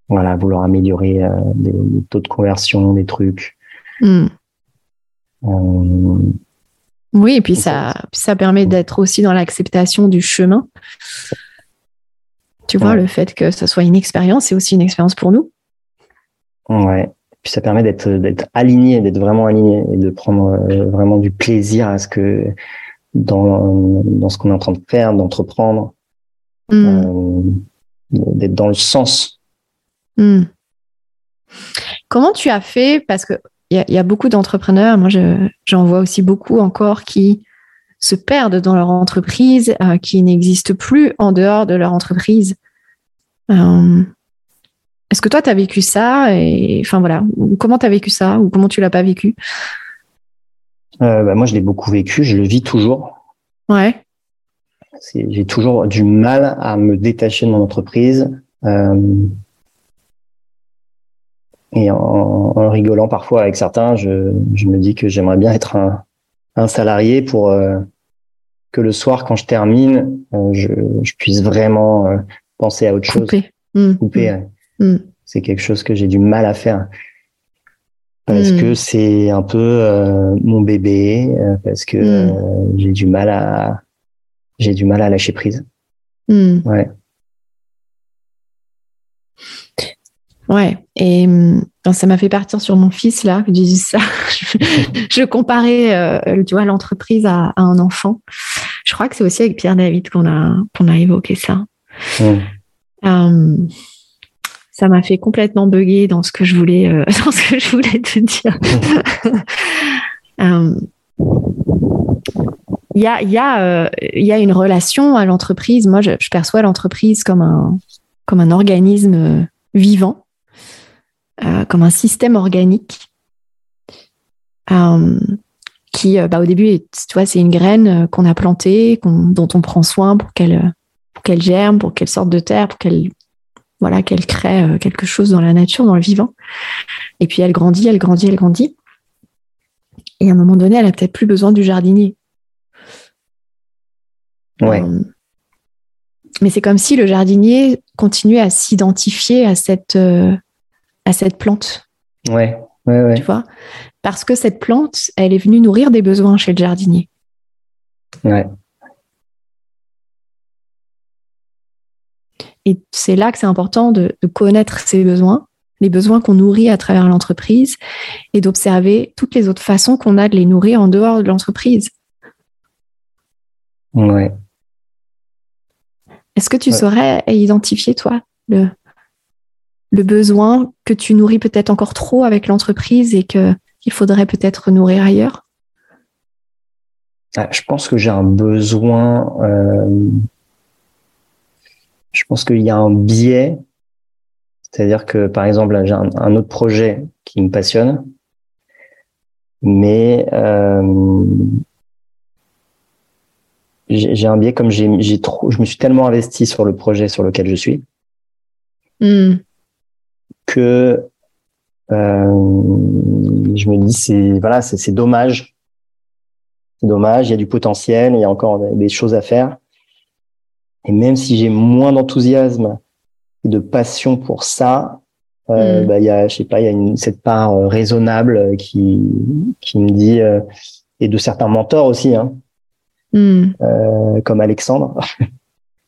voilà vouloir améliorer des, taux de conversion, des trucs. Hmm. Oui, et puis ça, ça permet d'être aussi dans l'acceptation du chemin. Tu vois, le fait que ce soit une expérience, c'est aussi une expérience pour nous. Ouais. Puis ça permet d'être d'être aligné, d'être vraiment aligné et de prendre euh, vraiment du plaisir à ce que dans dans ce qu'on est en train de faire, d'entreprendre, mm. euh, d'être dans le sens. Mm. Comment tu as fait Parce que y, y, a beaucoup d'entrepreneurs, moi j'en vois aussi beaucoup encore qui se perdent dans leur entreprise, euh, qui n'existent plus en dehors de leur entreprise. est-ce que toi, tu as vécu ça et enfin voilà, comment tu as vécu ça ou comment tu l'as pas vécu? Bah, Moi, je l'ai beaucoup vécu, je le vis toujours. Ouais. J'ai toujours du mal à me détacher de mon entreprise. Et en, rigolant parfois avec certains, je, me dis que j'aimerais bien être un, salarié pour que le soir, quand je termine, euh, je, puisse vraiment euh, penser à autre chose. Mmh. Couper. Mmh. Mmh. C'est quelque chose que j'ai du mal à faire parce que c'est un peu euh, mon bébé, parce que j'ai du mal à j'ai du mal à lâcher prise. Ouais. Ouais, et ça m'a fait partir sur mon fils là, que dis ça. je, comparais, euh, tu vois, l'entreprise à, un enfant. Je crois que c'est aussi avec Pierre David qu'on a qu'on a évoqué ça. Euh, ça m'a fait complètement bugger dans ce que je voulais euh, dans ce que je voulais te dire. Il y a, y, a, y a une relation à l'entreprise. Moi, je, je perçois l'entreprise comme un, comme un organisme vivant euh, comme un système organique euh, qui, euh, bah, au début, tu vois, c'est une graine qu'on a plantée, dont on prend soin pour qu'elle qu'elle germe, pour qu'elle sorte de terre, pour qu'elle voilà, qu'elle crée quelque chose dans la nature, dans le vivant. Et puis elle grandit, elle grandit, elle grandit. Et à un moment donné, elle a peut-être plus besoin du jardinier. Ouais. mais c'est comme si le jardinier continuait à s'identifier à cette, à cette plante. Ouais, ouais, ouais. Tu vois Parce que cette plante, elle est venue nourrir des besoins chez le jardinier. Ouais. Et c'est là que c'est important de, connaître ces besoins, les besoins qu'on nourrit à travers l'entreprise et d'observer toutes les autres façons qu'on a de les nourrir en dehors de l'entreprise. Ouais. Est-ce que tu saurais identifier, toi, le, le besoin que tu nourris peut-être encore trop avec l'entreprise et que qu'il faudrait peut-être nourrir ailleurs? Ah, Je pense que j'ai un besoin. Euh, je pense qu'il y a un biais. C'est-à-dire que, par exemple, j'ai un, autre projet qui me passionne, mais euh, j'ai un biais comme j'ai trop, je me suis tellement investi sur le projet sur lequel je suis. Hmm que euh, je me dis c'est voilà c'est dommage c'est dommage il y a du potentiel il y a encore des choses à faire et même si j'ai moins d'enthousiasme et de passion pour ça euh, mm. bah, il y a je sais pas il y a une, cette part euh, raisonnable qui qui me dit et de certains mentors aussi hein, mm. comme Alexandre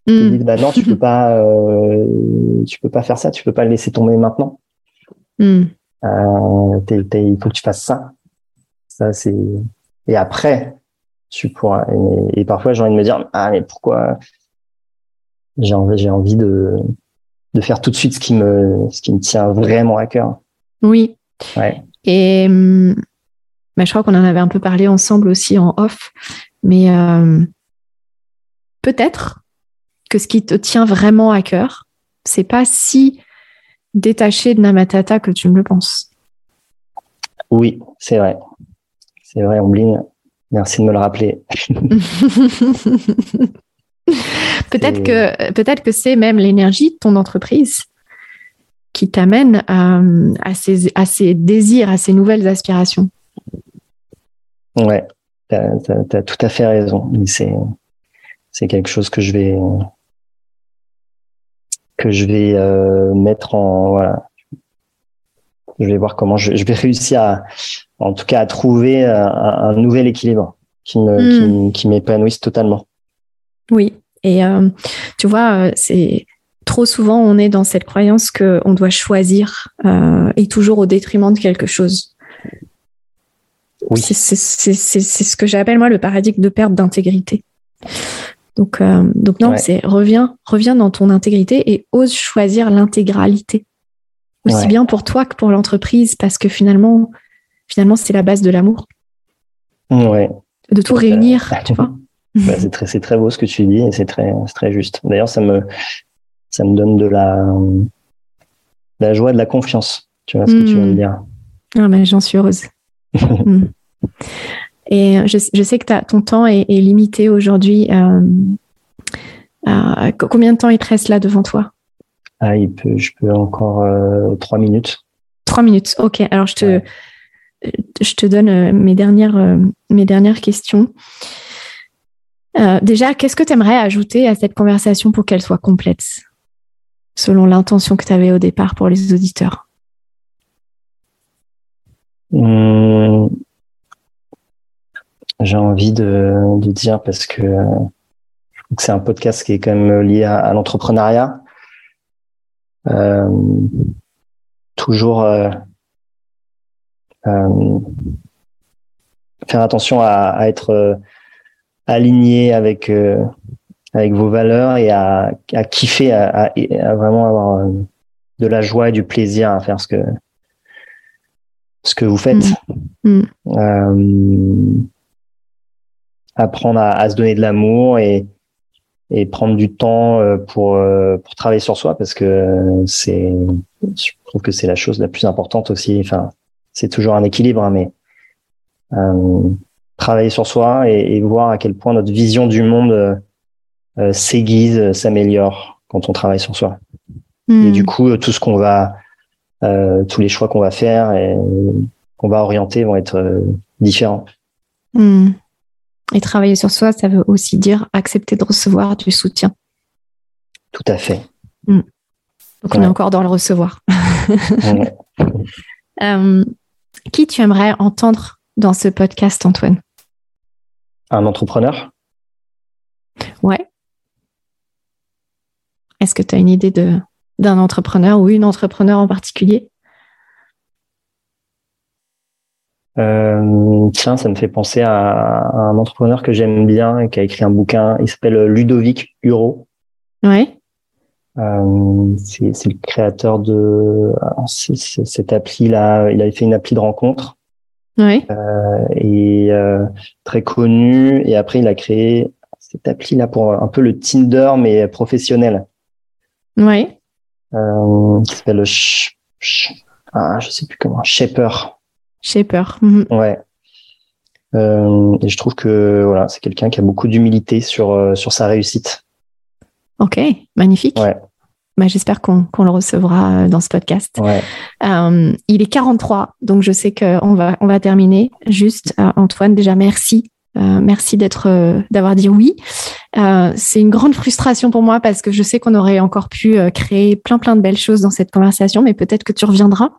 Mm. bah non, tu peux pas, euh, tu peux pas faire ça, tu peux pas le laisser tomber maintenant. Mm. Euh, il faut que tu fasses ça. Ça c'est. Et après, tu pourras. Et, parfois, j'ai envie de me dire, ah mais pourquoi J'ai envie, j'ai envie de de faire tout de suite ce qui me ce qui me tient vraiment à cœur. Oui. Ouais. Et bah, je crois qu'on en avait un peu parlé ensemble aussi en off, mais euh, peut-être que ce qui te tient vraiment à cœur, c'est pas si détaché de Namatata que tu me le penses. Oui, c'est vrai. C'est vrai, Ombline. Merci de me le rappeler. peut-être que peut-être que c'est même l'énergie de ton entreprise qui t'amène à, à, ces, à, ces, désirs, à ces nouvelles aspirations. Ouais, tu as, tout à fait raison. C'est quelque chose que je vais, que je vais euh, mettre en voilà. Je vais voir comment je, vais réussir à, en tout cas, à trouver un, nouvel équilibre qui me hmm. qui, m'épanouisse totalement. Oui, et euh, tu vois, euh, c'est trop souvent on est dans cette croyance que on doit choisir et toujours au détriment de quelque chose. Oui. C'est ce que j'appelle moi le paradigme de perte d'intégrité. Donc, euh, donc non, c'est reviens, reviens dans ton intégrité et ose choisir l'intégralité. Aussi bien pour toi que pour l'entreprise, parce que finalement, finalement, c'est la base de l'amour. Ouais. De tout réunir, tu vois. Bah, c'est très, beau ce que tu dis et c'est très, très juste. D'ailleurs, ça me, ça me donne de la, la joie de la confiance. Tu vois ce que tu viens de hmm. dire. Ah ben, j'en suis heureuse. Hmm. Et je, sais que ton temps est, limité aujourd'hui. Euh, euh, combien de temps il te reste là devant toi? Ah, il peut, Je peux encore euh, trois minutes. Trois minutes, ok. Alors je te, je te donne mes dernières, mes dernières questions. déjà, qu'est-ce que tu aimerais ajouter à cette conversation pour qu'elle soit complète, selon l'intention que tu avais au départ pour les auditeurs? Hum, j'ai envie de, dire parce que, c'est un podcast qui est quand même lié à, l'entrepreneuriat. Euh, toujours euh, euh, faire attention à, être aligné avec avec vos valeurs et à, kiffer, à, vraiment avoir de la joie et du plaisir à faire ce que ce que vous faites. Mm. Mm apprendre à, se donner de l'amour et, et prendre du temps euh, pour, euh, pour travailler sur soi parce que c'est, je trouve que c'est la chose la plus importante aussi. Enfin, c'est toujours un équilibre, hein, mais euh, travailler sur soi et, voir à quel point notre vision du monde s'aiguise, s'améliore quand on travaille sur soi. Et hmm. du coup, tout ce qu'on va, tous les choix qu'on va faire et qu'on va orienter vont être différents. Hmm. Et travailler sur soi, ça veut aussi dire accepter de recevoir du soutien. Tout à fait. Mm. Donc on est encore dans le recevoir. Euh, qui tu aimerais entendre dans ce podcast, Antoine? Un entrepreneur? Ouais. Est-ce que tu as une idée d'un entrepreneur ou une entrepreneur en particulier? Euh, tiens, ça me fait penser à, un entrepreneur que j'aime bien et qui a écrit un bouquin. Il s'appelle Ludovic Huro. Ouais. Euh, c'est le créateur de cette appli là. Il avait fait une appli de rencontre. Ouais. Euh, et euh, très connu. Et après, il a créé cette appli là pour un peu le Tinder mais professionnel. Ouais. Euh, qui s'appelle ah, je sais plus comment Shaper. Shaper. Mhm. Ouais. Euh, et je trouve que voilà, c'est quelqu'un qui a beaucoup d'humilité sur, euh, sur sa réussite. Ok, magnifique. Ouais. Bah, J'espère qu'on le recevra euh, dans ce podcast. Ouais. il est 43, donc je sais qu'on va, on va terminer. Juste, Antoine, déjà merci. merci d'être, d'avoir dit oui. c'est une grande frustration pour moi parce que je sais qu'on aurait encore pu créer plein plein de belles choses dans cette conversation, mais peut-être que tu reviendras.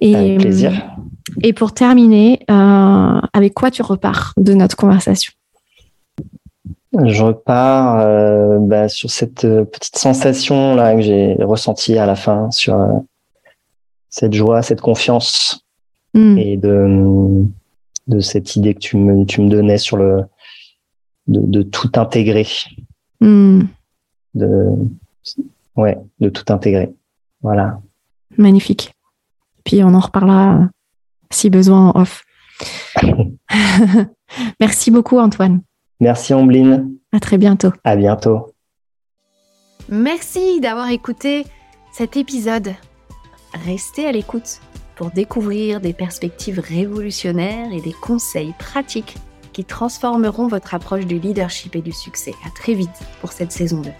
Et, plaisir. Et pour terminer, euh, avec quoi tu repars de notre conversation? Je repars euh, bah, sur cette euh, petite sensation là que j'ai ressentie à la fin, sur cette joie, cette confiance hmm. et de, de cette idée que tu me, tu me donnais sur le de, tout intégrer. Hmm. De, ouais, de tout intégrer. Voilà. Magnifique. Puis on en reparlera euh, si besoin en off. Merci beaucoup Antoine. Merci Ambline. À très bientôt. À bientôt. Merci d'avoir écouté cet épisode. Restez à l'écoute pour découvrir des perspectives révolutionnaires et des conseils pratiques qui transformeront votre approche du leadership et du succès. À très vite pour cette saison 2.